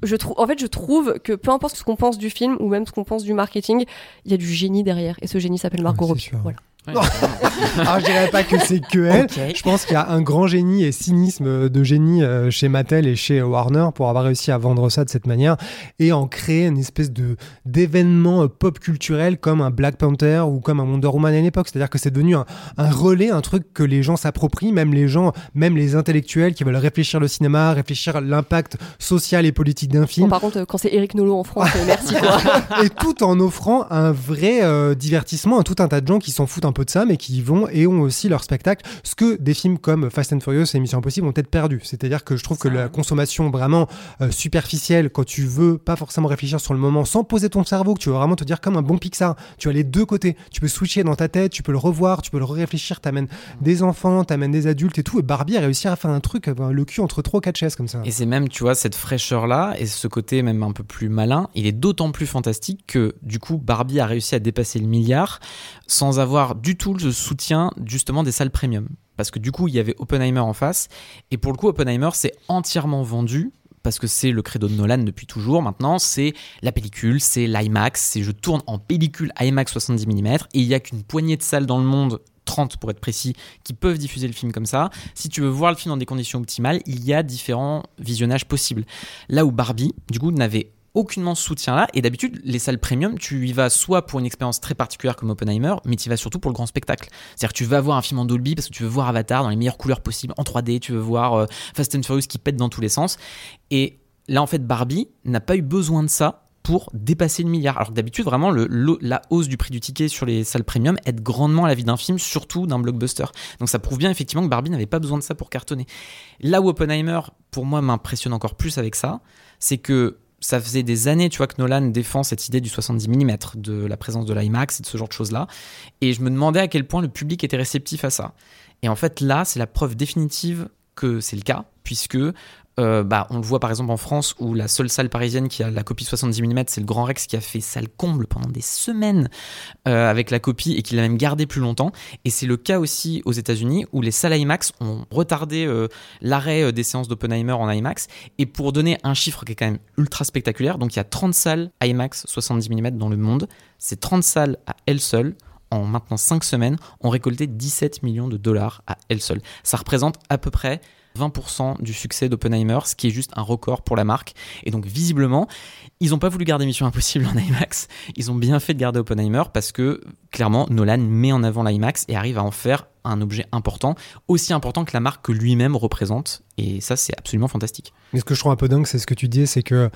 Je trouve, en fait, je trouve que peu importe ce qu'on pense du film ou même ce qu'on pense du marketing, il y a du génie derrière. Et ce génie s'appelle Margot c'est Robbie. sûr. Alors, je dirais pas que c'est que elle. Je pense qu'il y a un grand génie et cynisme de génie euh, chez Mattel et chez Warner pour avoir réussi à vendre ça de cette manière et en créer une espèce de d'événement euh, pop culturel comme un Black Panther ou comme un Wonder Woman à l'époque. C'est-à-dire que c'est devenu un, un relais, un truc que les gens s'approprient, même les gens, même les intellectuels qui veulent réfléchir le cinéma, réfléchir l'impact social et politique d'un Bon, film. par contre, euh, quand c'est Eric Nolot en France, merci quoi. et tout en offrant un vrai euh, divertissement à tout un tas de gens qui s'en foutent un peu de ça, mais qui y vont et ont aussi leur spectacle. Ce que des films comme Fast and Furious et Mission Impossible ont peut-être perdu. C'est-à-dire que je trouve que la consommation vraiment euh, superficielle, quand tu veux pas forcément réfléchir sur le moment, sans poser ton cerveau, que tu veux vraiment te dire comme un bon Pixar, tu as les deux côtés. Tu peux switcher dans ta tête, tu peux le revoir, tu peux le réfléchir, t'amènes des enfants, t'amènes des adultes et tout. Et Barbie a réussi à faire un truc, euh, le cul entre trois quatre chaises comme ça. Et c'est même, tu vois, cette fraîcheur-là et ce côté même un peu plus malin, il est d'autant plus fantastique que du coup, Barbie a réussi à dépasser le milliard sans avoir du tout le soutien justement des salles premium. Parce que du coup, il y avait Oppenheimer en face. Et pour le coup, Oppenheimer s'est entièrement vendu parce que c'est le credo de Nolan depuis toujours. Maintenant, c'est la pellicule, c'est l'IMAX, c'est je tourne en pellicule IMAX 70 mm et il y a qu'une poignée de salles dans le monde 30 pour être précis, qui peuvent diffuser le film comme ça. Si tu veux voir le film dans des conditions optimales, il y a différents visionnages possibles. Là où Barbie, du coup, n'avait aucunement ce soutien-là. Et d'habitude, les salles premium, tu y vas soit pour une expérience très particulière comme Oppenheimer, mais tu y vas surtout pour le grand spectacle. C'est-à-dire que tu vas voir un film en Dolby parce que tu veux voir Avatar dans les meilleures couleurs possibles, en 3D, tu veux voir euh, Fast and Furious qui pète dans tous les sens. Et là, en fait, Barbie n'a pas eu besoin de ça pour dépasser le milliard. Alors que d'habitude, vraiment, le, la hausse du prix du ticket sur les salles premium aide grandement à la vie d'un film, surtout d'un blockbuster. Donc ça prouve bien effectivement que Barbie n'avait pas besoin de ça pour cartonner. Là où Oppenheimer, pour moi, m'impressionne encore plus avec ça, c'est que ça faisait des années, tu que Nolan défend cette idée du 70 mm, de la présence de l'IMAX et de ce genre de choses-là. Et je me demandais à quel point le public était réceptif à ça. Et en fait, là, c'est la preuve définitive que c'est le cas, puisque euh, bah, on le voit par exemple en France où la seule salle parisienne qui a la copie 70 mm, c'est le Grand Rex qui a fait salle comble pendant des semaines euh, avec la copie et qui l'a même gardée plus longtemps. Et c'est le cas aussi aux États-Unis où les salles IMAX ont retardé euh, l'arrêt des séances d'Oppenheimer en IMAX. Et pour donner un chiffre qui est quand même ultra spectaculaire, donc il y a 30 salles IMAX 70 mm dans le monde. Ces 30 salles à elles seules en maintenant 5 semaines, ont récolté 17 millions de dollars à elles seules. Ça représente à peu près 20% du succès d'Oppenheimer, ce qui est juste un record pour la marque. Et donc visiblement, ils n'ont pas voulu garder Mission Impossible en IMAX. Ils ont bien fait de garder Oppenheimer parce que clairement, Nolan met en avant l'IMAX et arrive à en faire un objet important, aussi important que la marque que lui-même représente. Et ça, c'est absolument fantastique. Mais ce que je trouve un peu dingue, c'est ce que tu dis, c'est que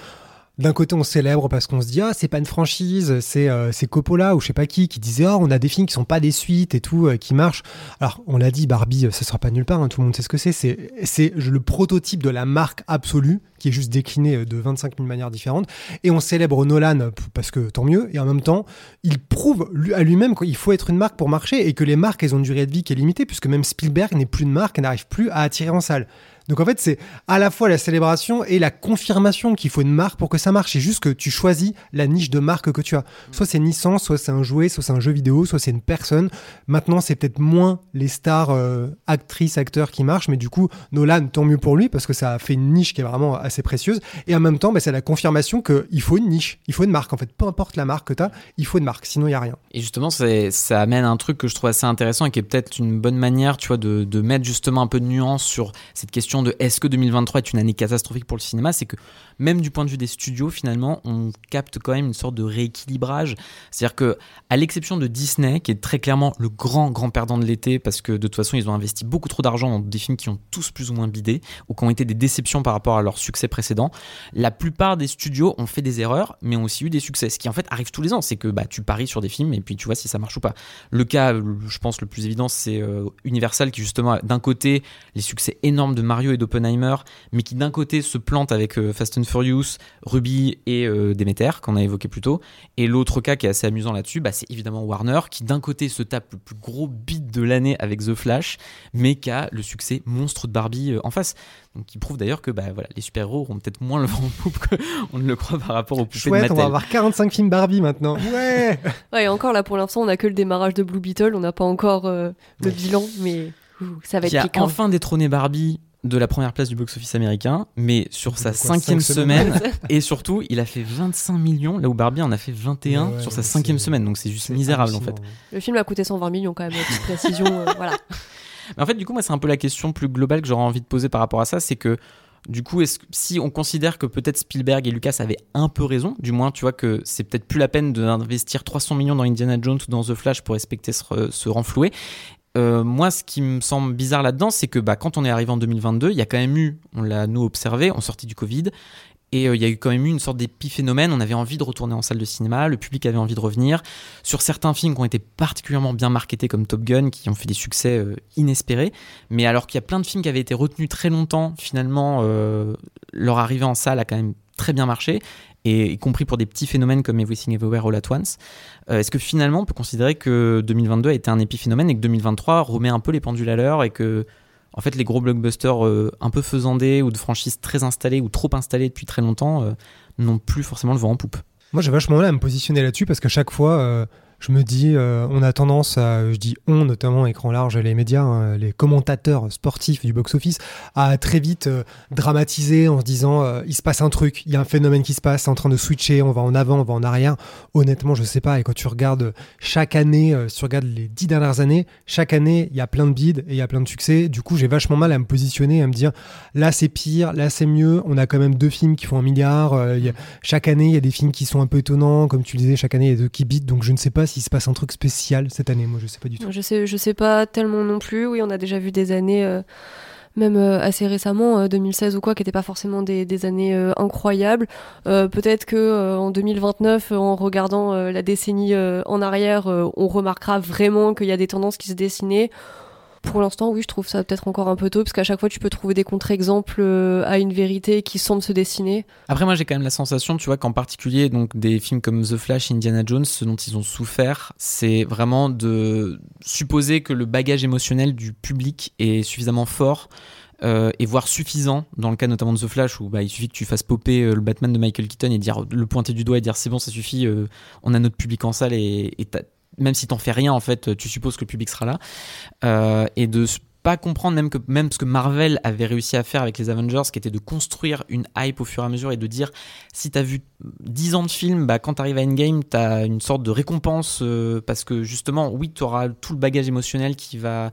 d'un côté on célèbre parce qu'on se dit ah c'est pas une franchise c'est euh, c'est Coppola ou je sais pas qui qui disait oh on a des films qui sont pas des suites et tout euh, qui marchent. Alors on l'a dit Barbie euh, ça sera pas nulle part hein, tout le monde sait ce que c'est. C'est le prototype de la marque absolue qui est juste décliné euh, de 25 000 manières différentes. Et on célèbre Nolan euh, parce que tant mieux. Et en même temps il prouve à lui-même qu'il faut être une marque pour marcher et que les marques elles ont une durée de vie qui est limitée puisque même Spielberg n'est plus une marque et n'arrive plus à attirer en salle Donc en fait, c'est à la fois la célébration et la confirmation qu'il faut une marque pour que ça marche. C'est juste que tu choisis la niche de marque que tu as. Soit c'est une licence, soit c'est un jouet, soit c'est un jeu vidéo, soit c'est une personne. Maintenant, c'est peut-être moins les stars, euh, actrices, acteurs qui marchent, mais du coup, Nolan, tant mieux pour lui parce que ça a fait une niche qui est vraiment assez précieuse. Et en même temps, bah, c'est la confirmation qu'il faut une niche, il faut une marque. En fait, peu importe la marque que tu as, il faut une marque, sinon il n'y a rien. Et justement, ça amène un truc que je trouve assez intéressant et qui est peut-être une bonne manière, tu vois, de, de mettre justement un peu de nuance sur cette question de est-ce que 2023 est une année catastrophique pour le cinéma, c'est que même du point de vue des studios, finalement, on capte quand même une sorte de rééquilibrage. C'est-à-dire que, à l'exception de Disney, qui est très clairement le grand, grand perdant de l'été, parce que de toute façon, ils ont investi beaucoup trop d'argent dans des films qui ont tous plus ou moins bidé, ou qui ont été des déceptions par rapport à leur succès précédent, la plupart des studios ont fait des erreurs, mais ont aussi eu des succès. Ce qui, en fait, arrive tous les ans. C'est que bah, tu paries sur des films et puis tu vois si ça marche ou pas. Le cas, je pense, le plus évident, c'est euh, Universal, qui justement, d'un côté, les succès énormes de Mario et d'Oppenheimer, mais qui d'un côté se plante avec euh, Fast and Furious, Ruby et euh, Demeter, qu'on a évoqué plus tôt. Et l'autre cas qui est assez amusant là-dessus, bah, c'est évidemment Warner, qui d'un côté se tape le plus gros beat de l'année avec The Flash, mais qui a le succès monstre de Barbie euh, en face. Donc, qui prouve d'ailleurs que bah, voilà, les super-héros auront peut-être moins le vent en poupe qu'on ne le croit par rapport aux poupées Chouette, de Mattel. on va avoir 45 films Barbie maintenant. Ouais Ouais, et encore là, pour l'instant, on a que le démarrage de Blue Beetle, on n'a pas encore euh, le bilan, mais ouh, ça va être qui a piquant. enfin détrôné Barbie de la première place du box-office américain, mais sur sa quoi, cinquième cinq semaine, et surtout, il a fait 25 millions, là où Barbie en a fait 21 Ouais, ouais, sur sa cinquième semaine, donc c'est juste misérable en fait. Le film a coûté 120 millions quand même, à petite précision. euh, voilà. Mais en fait, du coup, moi, c'est un peu la question plus globale que j'aurais envie de poser par rapport à ça, c'est que du coup, est-ce que- si on considère que peut-être Spielberg et Lucas avaient un peu raison, du moins, tu vois que c'est peut-être plus la peine d'investir 300 millions dans Indiana Jones ou dans The Flash pour respecter ce, ce renfloué. Euh, moi, ce qui me semble bizarre là-dedans, c'est que bah, quand on est arrivé en 2022, il y a quand même eu, on l'a nous observé, on sortit du Covid, et euh, il y a eu quand même eu une sorte d'épiphénomène. On avait envie de retourner en salle de cinéma, le public avait envie de revenir. Sur certains films qui ont été particulièrement bien marketés, comme Top Gun, qui ont fait des succès euh, inespérés. Mais alors qu'il y a plein de films qui avaient été retenus très longtemps, finalement, leur arrivée en salle a quand même très bien marché, et y compris pour des petits phénomènes comme Everything Everywhere All At Once. Euh, Est-ce que finalement on peut considérer que 2022 a été un épiphénomène et que 2023 remet un peu les pendules à l'heure et que en fait les gros blockbusters euh, un peu faisandés ou de franchises très installées ou trop installées depuis très longtemps euh, n'ont plus forcément le vent en poupe? Moi, j'ai vachement mal à me positionner là-dessus parce qu'à chaque fois, je me dis, euh, on a tendance à, je dis on, notamment écran large, les médias, hein, les commentateurs sportifs du box-office, à très vite euh, dramatiser en se disant, euh, il se passe un truc, il y a un phénomène qui se passe, c'est en train de switcher, on va en avant, on va en arrière. Honnêtement, je sais pas. Et quand tu regardes chaque année, si tu regardes les dix dernières années, chaque année, il y a plein de bides et il y a plein de succès. Du coup, j'ai vachement mal à me positionner, à me dire, là c'est pire, là c'est mieux. On a quand même deux films qui font un milliard. chaque année, il y a des films qui sont un peu étonnants, comme tu disais. Chaque année, il y a deux qui bitent. Donc, je ne sais pas s'il se passe un truc spécial cette année. Moi, je sais pas du tout. Je sais, je sais pas tellement non plus. Oui, on a déjà vu des années, euh, même euh, assez récemment, euh, 2016 ou quoi, qui n'étaient pas forcément des, années euh, incroyables. Euh, Peut-être que euh, en 2029, euh, en regardant euh, la décennie euh, en arrière, euh, on remarquera vraiment qu'il y a des tendances qui se dessinaient. Pour l'instant, oui, je trouve ça peut-être encore un peu tôt, parce qu'à chaque fois, tu peux trouver des contre-exemples euh, à une vérité qui semble se dessiner. Après, moi, j'ai quand même la sensation, tu vois, qu'en particulier, donc, des films comme The Flash, Indiana Jones, ce dont ils ont souffert, c'est vraiment de supposer que le bagage émotionnel du public est suffisamment fort. euh, et voire suffisant dans le cas notamment de The Flash où bah, il suffit que tu fasses popper euh, le Batman de Michael Keaton et dire le pointer du doigt et dire c'est bon ça suffit on a notre public en salle et, et même si t'en fais rien en fait tu supposes que le public sera là. Euh, et de pas comprendre même que même ce que Marvel avait réussi à faire avec les Avengers qui était de construire une hype au fur et à mesure et de dire si t'as vu 10 ans de film bah quand t'arrives à Endgame t'as une sorte de récompense euh, parce que justement oui t'auras tout le bagage émotionnel qui va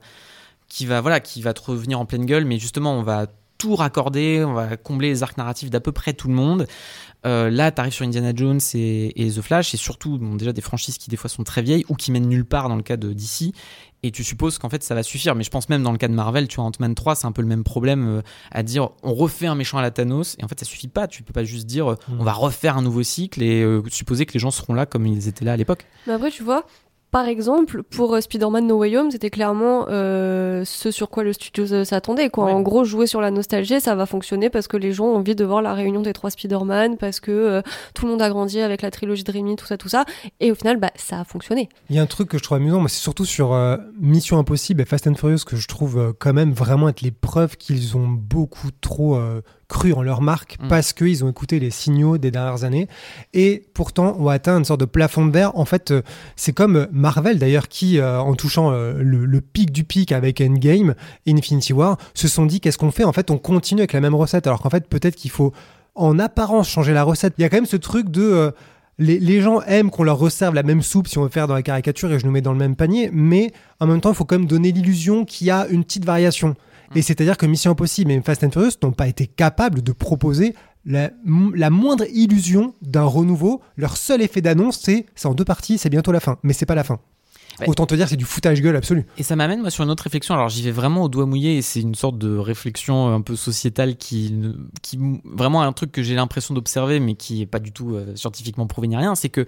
qui va voilà qui va te revenir en pleine gueule mais justement on va tout raccorder on va combler les arcs narratifs d'à peu près tout le monde. Euh, là t'arrives sur Indiana Jones et, et The Flash et surtout bon, déjà des franchises qui des fois sont très vieilles ou qui mènent nulle part dans le cas de DC et tu supposes qu'en fait ça va suffire. Mais je pense même dans le cas de Marvel tu vois Ant-Man 3 c'est un peu le même problème euh, à dire on refait un méchant à la Thanos et en fait ça suffit pas. Tu peux pas juste dire euh, Mm. on va refaire un nouveau cycle et euh, supposer que les gens seront là comme ils étaient là à l'époque. Mais après, tu vois, par exemple, pour euh, Spider-Man No Way Home, c'était clairement euh, ce sur quoi le studio s'attendait. Quoi. Ouais. En gros, jouer sur la nostalgie, ça va fonctionner parce que les gens ont envie de voir la réunion des trois Spider-Man, parce que euh, tout le monde a grandi avec la trilogie de Raimi, tout ça, tout ça. Et au final, bah, ça a fonctionné. Il y a un truc que je trouve amusant, moi, c'est surtout sur euh, Mission Impossible et Fast and Furious que je trouve quand même vraiment être les preuves qu'ils ont beaucoup trop cru en leur marque Mm. parce qu'ils ont écouté les signaux des dernières années et pourtant ont atteint une sorte de plafond de verre. En fait, euh, c'est comme Marvel d'ailleurs qui, euh, en touchant euh, le, le pic du pic avec Endgame Infinity War, se sont dit qu'est-ce qu'on fait? En fait, on continue avec la même recette alors qu'en fait, peut-être qu'il faut en apparence changer la recette. Il y a quand même ce truc de... euh, les, les gens aiment qu'on leur resserve la même soupe si on veut faire dans la caricature et je nous mets dans le même panier, mais en même temps, il faut quand même donner l'illusion qu'il y a une petite variation. Et c'est-à-dire que Mission Impossible et Fast and Furious n'ont pas été capables de proposer la, la moindre illusion d'un renouveau. Leur seul effet d'annonce, c'est c'est en deux parties, c'est bientôt la fin. Mais c'est pas la fin. Ouais. Autant te dire, c'est du foutage gueule absolu. Et ça m'amène moi sur une autre réflexion. Alors j'y vais vraiment au doigt mouillé et c'est une sorte de réflexion un peu sociétale qui, qui vraiment un truc que j'ai l'impression d'observer mais qui est pas du tout euh, scientifiquement prouvé ni rien. C'est que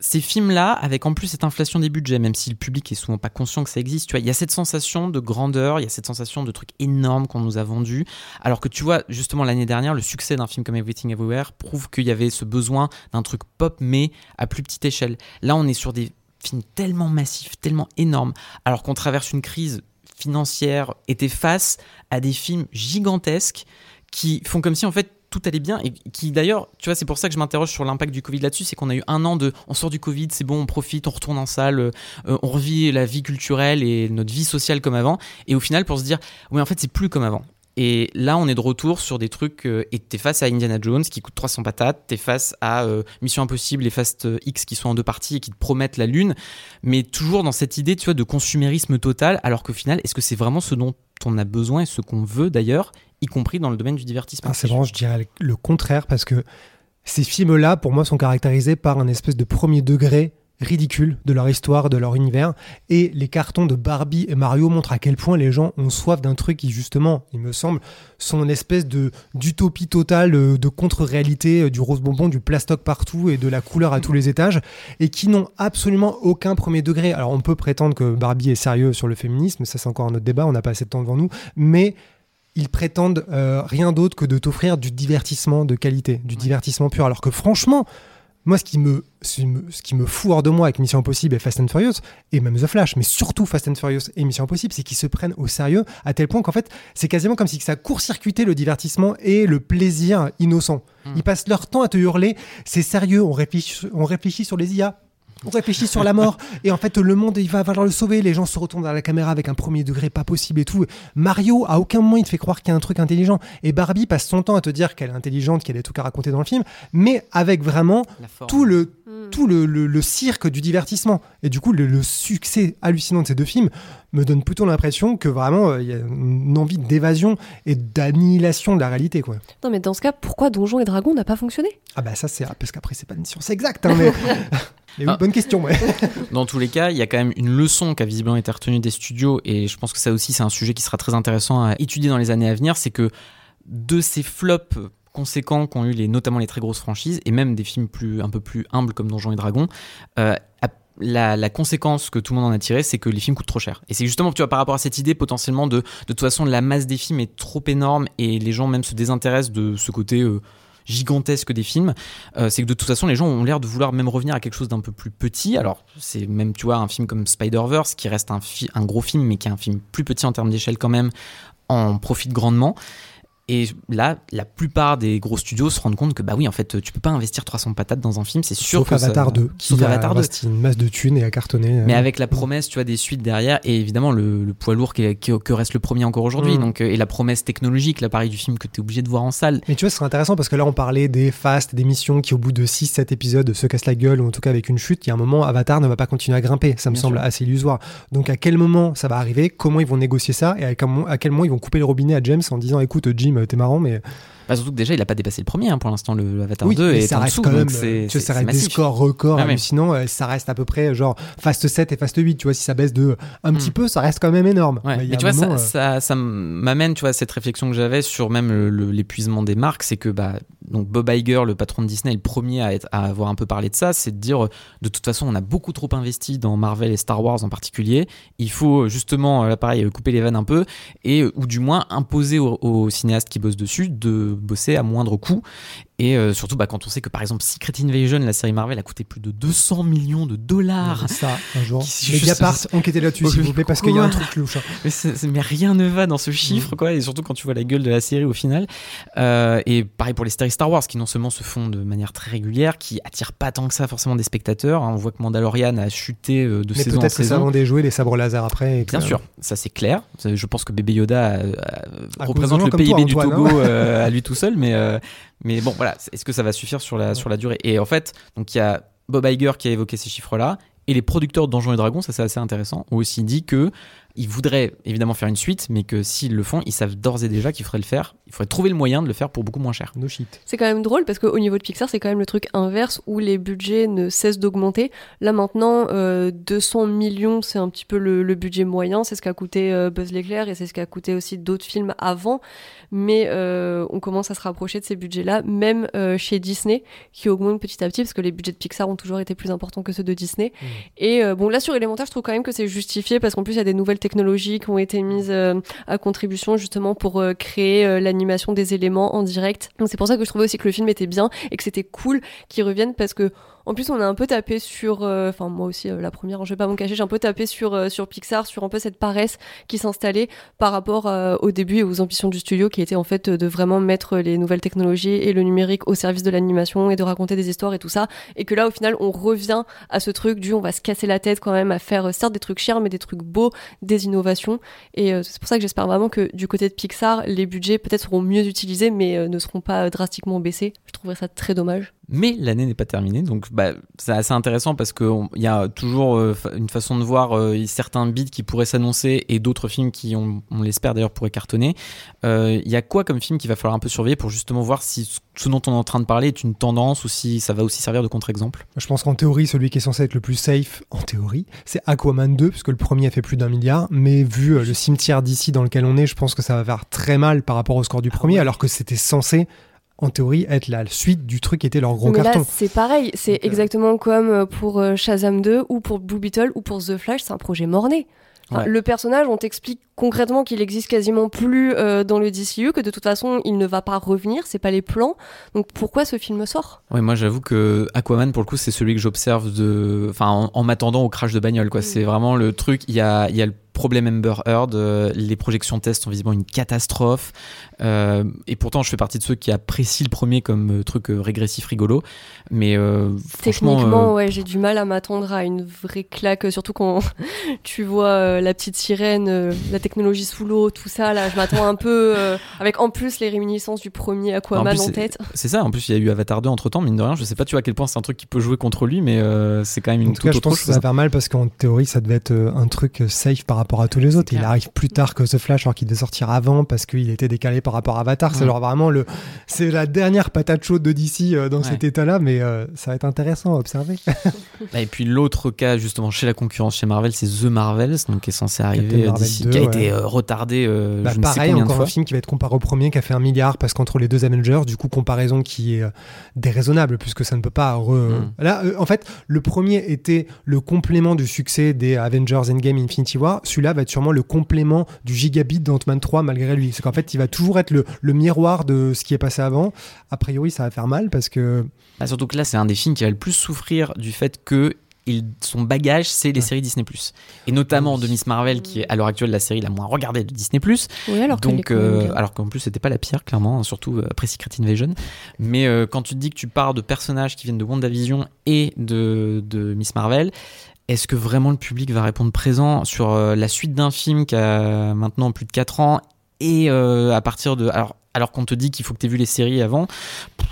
ces films-là, avec en plus cette inflation des budgets, même si le public est souvent pas conscient que ça existe, tu vois, il y a cette sensation de grandeur, il y a cette sensation de trucs énormes qu'on nous a vendus. Alors que tu vois, justement l'année dernière, le succès d'un film comme Everything Everywhere prouve qu'il y avait ce besoin d'un truc pop mais à plus petite échelle. Là, on est sur des films tellement massifs, tellement énormes, alors qu'on traverse une crise financière, était face à des films gigantesques qui font comme si en fait tout allait bien et qui d'ailleurs, tu vois, c'est pour ça que je m'interroge sur l'impact du Covid là-dessus, c'est qu'on a eu un an de, on sort du Covid, c'est bon, on profite, on retourne en salle, euh, on revit la vie culturelle et notre vie sociale comme avant, et au final pour se dire, oui en fait c'est plus comme avant. Et là, on est de retour sur des trucs. euh, et t'es face à Indiana Jones qui coûte 300 patates. T'es face à euh, Mission Impossible et Fast X qui sont en deux parties et qui te promettent la lune. Mais toujours dans cette idée, tu vois, de consumérisme total. Alors qu'au final, est-ce que c'est vraiment ce dont on a besoin et ce qu'on veut d'ailleurs, y compris dans le domaine du divertissement Ah, c'est vraiment, je dirais le contraire, parce que ces films-là, pour moi, sont caractérisés par un espèce de premier degré ridicule de leur histoire, de leur univers. Et les cartons de Barbie et Mario montrent à quel point les gens ont soif d'un truc qui, justement, il me semble, sont une espèce de d'utopie totale, euh, de contre-réalité, euh, du rose bonbon, du plastoc partout et de la couleur à tous les étages, et qui n'ont absolument aucun premier degré. Alors, on peut prétendre que Barbie est sérieux sur le féminisme, ça c'est encore un autre débat, on n'a pas assez de temps devant nous, mais ils prétendent euh, rien d'autre que de t'offrir du divertissement de qualité, du divertissement pur. Alors que franchement, moi, ce qui me, ce qui me, ce qui me fout hors de moi avec Mission Impossible et Fast and Furious, et même The Flash, mais surtout Fast and Furious et Mission Impossible, c'est qu'ils se prennent au sérieux à tel point qu'en fait, c'est quasiment comme si ça court-circuitait le divertissement et le plaisir innocent. Ils passent leur temps à te hurler, c'est sérieux, on réfléchit, on réfléchit sur les IA. On réfléchit sur la mort et en fait le monde il va falloir le sauver. Les gens se retournent vers la caméra avec un premier degré pas possible et tout. Mario à aucun moment il te fait croire qu'il y a un truc intelligent et Barbie passe son temps à te dire qu'elle est intelligente, qu'elle a tout qu'à raconter dans le film, mais avec vraiment tout le Mm. tout le, le- le cirque du divertissement. Et du coup, le, le succès hallucinant de ces deux films me donne plutôt l'impression que vraiment, euh, il y a une envie d'évasion et d'annihilation de la réalité. Quoi. Non, mais dans ce cas, pourquoi Donjons et Dragons n'a pas fonctionné? Ah bah ça, c'est ah, parce qu'après, c'est pas une science exacte. hein, mais... mais oui, Ah. bonne question. Ouais. Dans tous les cas, il y a quand même une leçon qui a visiblement été retenue des studios, et je pense que ça aussi, c'est un sujet qui sera très intéressant à étudier dans les années à venir, c'est que de ces flops conséquents qu'ont eu les, notamment les très grosses franchises, et même des films plus, un peu plus humbles comme Donjons et Dragons, euh, la, la conséquence que tout le monde en a tiré, c'est que les films coûtent trop cher. Et c'est justement, tu vois, par rapport à cette idée potentiellement de, de toute façon, la masse des films est trop énorme et les gens même se désintéressent de ce côté euh, gigantesque des films, euh, c'est que de toute façon, les gens ont l'air de vouloir même revenir à quelque chose d'un peu plus petit. Alors, c'est même, tu vois, un film comme Spider-Verse, qui reste un, un gros film, mais qui est un film plus petit en termes d'échelle quand même, en profite grandement. Et là, la plupart des gros studios se rendent compte que, bah oui, en fait, tu peux pas investir 300 patates dans un film, c'est sûr Sauf que ça- Avatar 2, qui Sauf a Avatar 2. investi une masse de thunes et a cartonné. euh. Mais avec la promesse, tu vois, des suites derrière, et évidemment le, le poids lourd qui que reste le premier encore aujourd'hui, Mm. donc euh, et la promesse technologique, l'appareil du film que tu es obligé de voir en salle. Mais tu vois, ce serait intéressant parce que là, on parlait des fast, des missions qui, au bout de 6-7 épisodes, se cassent la gueule, ou en tout cas avec une chute. Il y a un moment, Avatar ne va pas continuer à grimper. Ça me Bien semble sûr. assez illusoire. Donc, à quel moment ça va arriver? Comment ils vont négocier ça? Et à à quel moment ils vont couper le robinet à James en disant Écoute, Jim, t'es marrant, mais Bah, surtout que déjà, il a pas dépassé le premier hein, pour l'instant, le, le Avatar Oui, 2 mais est ça reste dessous, quand même, tu vois, ça reste des scores records Ah hallucinants. euh, Ça reste à peu près genre Fast 7 et Fast 8. Tu vois, si ça baisse de un petit Hmm. peu, ça reste quand même énorme. Ouais, Mais tu vois, moment, ça, euh, ça, ça m'amène, tu vois, à cette réflexion que j'avais sur même l'épuisement des marques, c'est que bah, donc Bob Iger, le patron de Disney, est le premier à, être, à avoir un peu parlé de ça, c'est de dire, euh, de toute façon, on a beaucoup trop investi dans Marvel et Star Wars en particulier. Il faut justement, là, pareil, couper les vannes un peu, et ou du moins imposer aux, aux cinéastes qui bossent dessus de bosser à moindre coût. Et euh, surtout, bah, quand on sait que par exemple Secret Invasion, la série Marvel, a coûté plus de 200 millions de dollars. ça, un jour. Mediapart, enquêtez là-dessus, s'il vous plaît, parce qu'il y a un truc louche. hein. Mais, rien ne va dans ce chiffre, quoi, et surtout quand tu vois la gueule de la série au final. Euh, et pareil pour les séries Star Wars, qui non seulement se font de manière très régulière, qui attirent pas tant que ça forcément des spectateurs. hein. On voit que Mandalorian a chuté euh, de Mais saison en peut-être que ça saison. vendait jouer les sabres laser après. et Bien sûr, ça c'est clair. Je pense que bébé Yoda euh, euh, À représente le comme toi, PIB du Togo hein. euh, à lui tout seul, mais euh, mais bon voilà, est-ce que ça va suffire sur la sur la durée? Et en fait, donc il y a Bob Iger qui a évoqué ces chiffres-là, et les producteurs de Donjons et Dragons, ça c'est assez intéressant, ont aussi dit que ils voudraient évidemment faire une suite, mais que s'ils le font, ils savent d'ores et déjà qu'il faudrait le faire. Il faudrait trouver le moyen de le faire pour beaucoup moins cher. No shit. C'est quand même drôle parce qu'au niveau de Pixar, c'est quand même le truc inverse où les budgets ne cessent d'augmenter. Là maintenant, euh, 200 millions, c'est un petit peu le, le budget moyen. C'est ce qu'a coûté euh, Buzz l'éclair et c'est ce qu'a coûté aussi d'autres films avant. Mais euh, on commence à se rapprocher de ces budgets-là, même euh, chez Disney, qui augmente petit à petit parce que les budgets de Pixar ont toujours été plus importants que ceux de Disney. Et euh, bon, là sur Élémentaire, je trouve quand même que c'est justifié parce qu'en plus, il y a des nouvelles technologies qui ont été mises euh, à contribution justement pour euh, créer euh, l'animation des éléments en direct. Donc c'est pour ça que je trouvais aussi que le film était bien et que c'était cool qu'ils reviennent parce que en plus on a un peu tapé sur, euh, enfin moi aussi euh, la première, je vais pas m'en cacher, j'ai un peu tapé sur euh, sur Pixar, sur un peu cette paresse qui s'installait par rapport au début et aux ambitions du studio qui était en fait de vraiment mettre les nouvelles technologies et le numérique au service de l'animation et de raconter des histoires et tout ça et que là au final on revient à ce truc du on va se casser la tête quand même à faire certes des trucs chers mais des trucs beaux, des innovations et c'est pour ça que j'espère vraiment que du côté de Pixar les budgets peut-être seront mieux utilisés mais ne seront pas drastiquement baissés. Je trouverais ça très dommage. Mais l'année n'est pas terminée, donc bah, c'est assez intéressant parce qu'il y a toujours euh, une façon de voir euh, certains beats qui pourraient s'annoncer et d'autres films qui, on, on l'espère d'ailleurs, pourraient cartonner. Euh, Il y a quoi comme film qu'il va falloir un peu surveiller pour justement voir si ce- dont on est en train de parler est une tendance ou si ça va aussi servir de contre-exemple? Je pense qu'en théorie, celui qui est censé être le plus safe, en théorie, c'est Aquaman 2, puisque le premier a fait plus d'un milliard. Mais vu le cimetière d'ici dans lequel on est, je pense que ça va faire très mal par rapport au score du premier, alors que c'était censé, en théorie, être la suite du truc qui était leur gros mais carton. là c'est pareil, c'est Donc, euh, exactement comme euh, pour euh, Shazam 2 ou pour Blue Beetle ou pour The Flash, c'est un projet mort-né. Enfin, Ouais. Le personnage, on t'explique concrètement qu'il existe quasiment plus euh, dans le DCU, que de toute façon il ne va pas revenir, c'est pas les plans. Donc pourquoi ce film sort? Ouais, moi j'avoue que Aquaman pour le coup c'est celui que j'observe de, enfin en, en m'attendant au crash de bagnole quoi. Mm. C'est vraiment le truc. Il y a, il y a le problème Amber Heard. euh, les projections test sont visiblement une catastrophe. Euh, et pourtant je fais partie de ceux qui apprécient le premier comme euh, truc euh, régressif rigolo. Mais euh, franchement, Techniquement, euh, ouais, j'ai du mal à m'attendre à une vraie claque, surtout quand tu vois euh, la petite sirène, euh, la technologie sous l'eau, tout ça. Là, je m'attends un peu euh, avec en plus les réminiscences du premier Aquaman En plus, en, tête. c'est ça. En plus il y a eu Avatar 2 entre temps. Mine de rien, je sais pas tu vois à quel point c'est un truc qui peut jouer contre lui, mais euh, c'est quand même une En tout cas, toute je autre pense que ça va faire mal parce qu'en théorie, ça devait être euh, un truc safe par rapport à tous les autres. Il arrive plus tard que The Flash, alors qu'il devait sortir avant parce qu'il était décalé par rapport à Avatar. C'est Ouais. genre vraiment le, c'est la dernière patate chaude de DC euh, dans Ouais. cet état-là, mais euh, ça va être intéressant à observer. Et puis l'autre cas justement chez la concurrence chez Marvel, c'est The Marvels, donc qui est censé arriver euh, d'ici, 2, qui a ouais. été euh, retardé. euh, Bah, je ne sais pareil, de encore fois. un film qui va être comparé au premier, qui a fait un milliard, parce qu'entre les deux Avengers, du coup, comparaison qui est déraisonnable, puisque ça ne peut pas. re- Mm. Là, euh, en fait, le premier était le complément du succès des Avengers Endgame Infinity War. Celui-là va être sûrement le complément du gigabit d'Ant-Man 3, malgré lui. C'est qu'en fait, il va toujours être le, le miroir de ce qui est passé avant. A priori, ça va faire mal, parce que. Bah, surtout que là, c'est un des films qui va le plus souffrir du fait que il- son bagage, c'est les Ouais. séries Disney+. Et notamment de Miss Marvel, qui est à l'heure actuelle la série la moins regardée de Disney+. Oui, alors Donc, euh, alors qu'en plus, c'était pas la pire, clairement, hein, surtout euh, après Secret Invasion. Mais euh, quand tu te dis que tu pars de personnages qui viennent de WandaVision et de, de Miss Marvel, est-ce que vraiment le public va répondre présent sur euh, la suite d'un film qui a maintenant plus de 4 ans et euh, à partir de. Alors, alors qu'on te dit qu'il faut que tu aies vu les séries avant,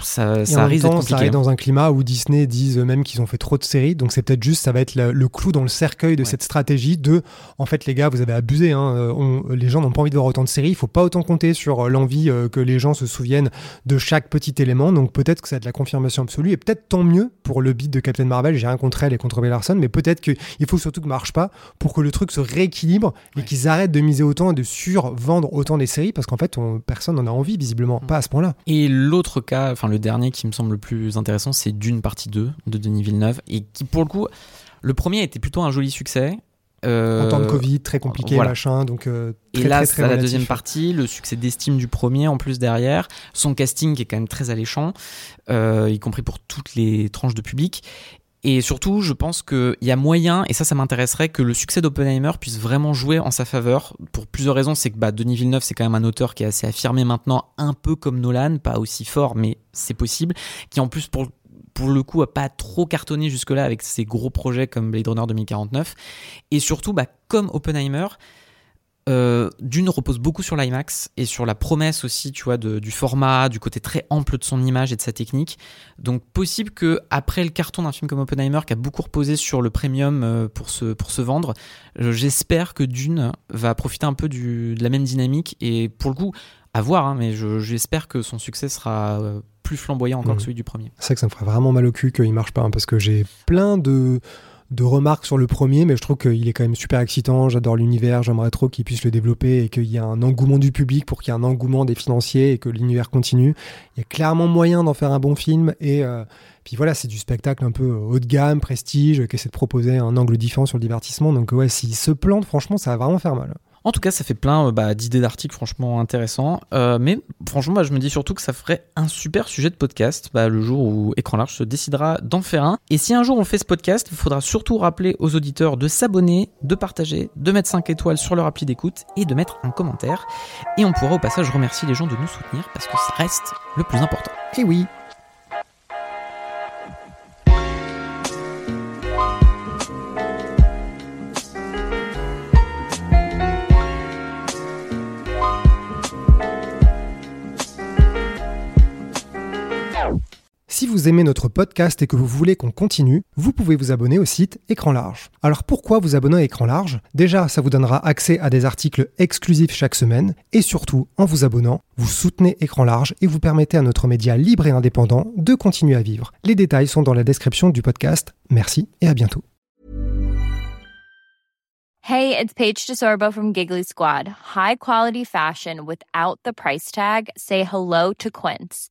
ça, Et ça en risque temps, ça compliqué. arrive dans un climat où Disney disent même qu'ils ont fait trop de séries, donc c'est peut-être juste, ça va être le, le clou dans le cercueil de Ouais. cette stratégie de, en fait les gars, vous avez abusé, hein, euh, on- les gens n'ont pas envie de voir autant de séries, il faut pas autant compter sur euh, l'envie euh, que les gens se souviennent de chaque petit élément, donc peut-être que ça va être la confirmation absolue, et peut-être tant mieux pour le beat de Captain Marvel, j'ai rien contre elle et contre Brie Larson, mais peut-être qu'il faut surtout que marche pas pour que le truc se rééquilibre et Ouais. qu'ils arrêtent de miser autant et de survendre autant des séries, parce qu'en fait on- personne n'en a envie visiblement, Mm. pas à ce point-là. Et l'autre cas, enfin le dernier qui me semble le plus intéressant, c'est Dune partie 2 de Denis Villeneuve, et qui pour le coup, le premier était plutôt un joli succès. Euh, En temps de Covid, très compliqué, voilà. machin, donc euh, Et très, là, très, la deuxième partie, le succès d'estime du premier en plus derrière, son casting qui est quand même très alléchant, euh, y compris pour toutes les tranches de public. Et surtout, je pense qu'il y a moyen, et ça, ça m'intéresserait, que le succès d'Oppenheimer puisse vraiment jouer en sa faveur. Pour plusieurs raisons, c'est que bah, Denis Villeneuve, c'est quand même un auteur qui est assez affirmé maintenant, un peu comme Nolan, pas aussi fort, mais c'est possible, qui en plus, pour, pour le coup, a pas trop cartonné jusque-là avec ses gros projets comme Blade Runner 2049. Et surtout, bah, comme Oppenheimer, euh, d'une repose beaucoup sur l'IMAX et sur la promesse aussi, tu vois, de- du format, du côté très ample de son image et de sa technique. Donc possible que après le carton d'un film comme Oppenheimer, qui a beaucoup reposé sur le premium euh, pour se pour se vendre, euh, j'espère que Dune va profiter un peu du, de la même dynamique et pour le coup, à voir, hein, mais je- j'espère que son succès sera plus flamboyant encore que celui du premier. C'est vrai que ça me ferait vraiment mal au cul qu'il marche pas, hein, parce que j'ai plein de, de remarques sur le premier, mais je trouve qu'il est quand même super excitant. J'adore l'univers, j'aimerais trop qu'il puisse le développer et qu'il y ait un engouement du public pour qu'il y ait un engouement des financiers et que l'univers continue. Il y a clairement moyen d'en faire un bon film et. euh, puis voilà, c'est du spectacle un peu haut de gamme, prestige, qui essaie de proposer un angle différent sur le divertissement. Donc ouais, s'il se plante, franchement, ça va vraiment faire mal. En tout cas, ça fait plein euh, bah, d'idées d'articles franchement intéressants. Euh, mais franchement, je me dis surtout que ça ferait un super sujet de podcast bah, le jour où Écran Large se décidera d'en faire un. Et si un jour on fait ce podcast, il faudra surtout rappeler aux auditeurs de s'abonner, de partager, de mettre 5 étoiles sur leur appli d'écoute et de mettre un commentaire. Et on pourra au passage remercier les gens de nous soutenir parce que ça reste le plus important. Et oui, Si vous aimez notre podcast et que vous voulez qu'on continue, vous pouvez vous abonner au site Écran Large. Alors pourquoi vous abonner à Écran Large? Déjà, ça vous donnera accès à des articles exclusifs chaque semaine et surtout, en vous abonnant, vous soutenez Écran Large et vous permettez à notre média libre et indépendant de continuer à vivre. Les détails sont dans la description du podcast. Merci et à bientôt. Hey, it's Paige DeSorbo from Giggly Squad. High quality fashion without the price tag. Say hello to Quince.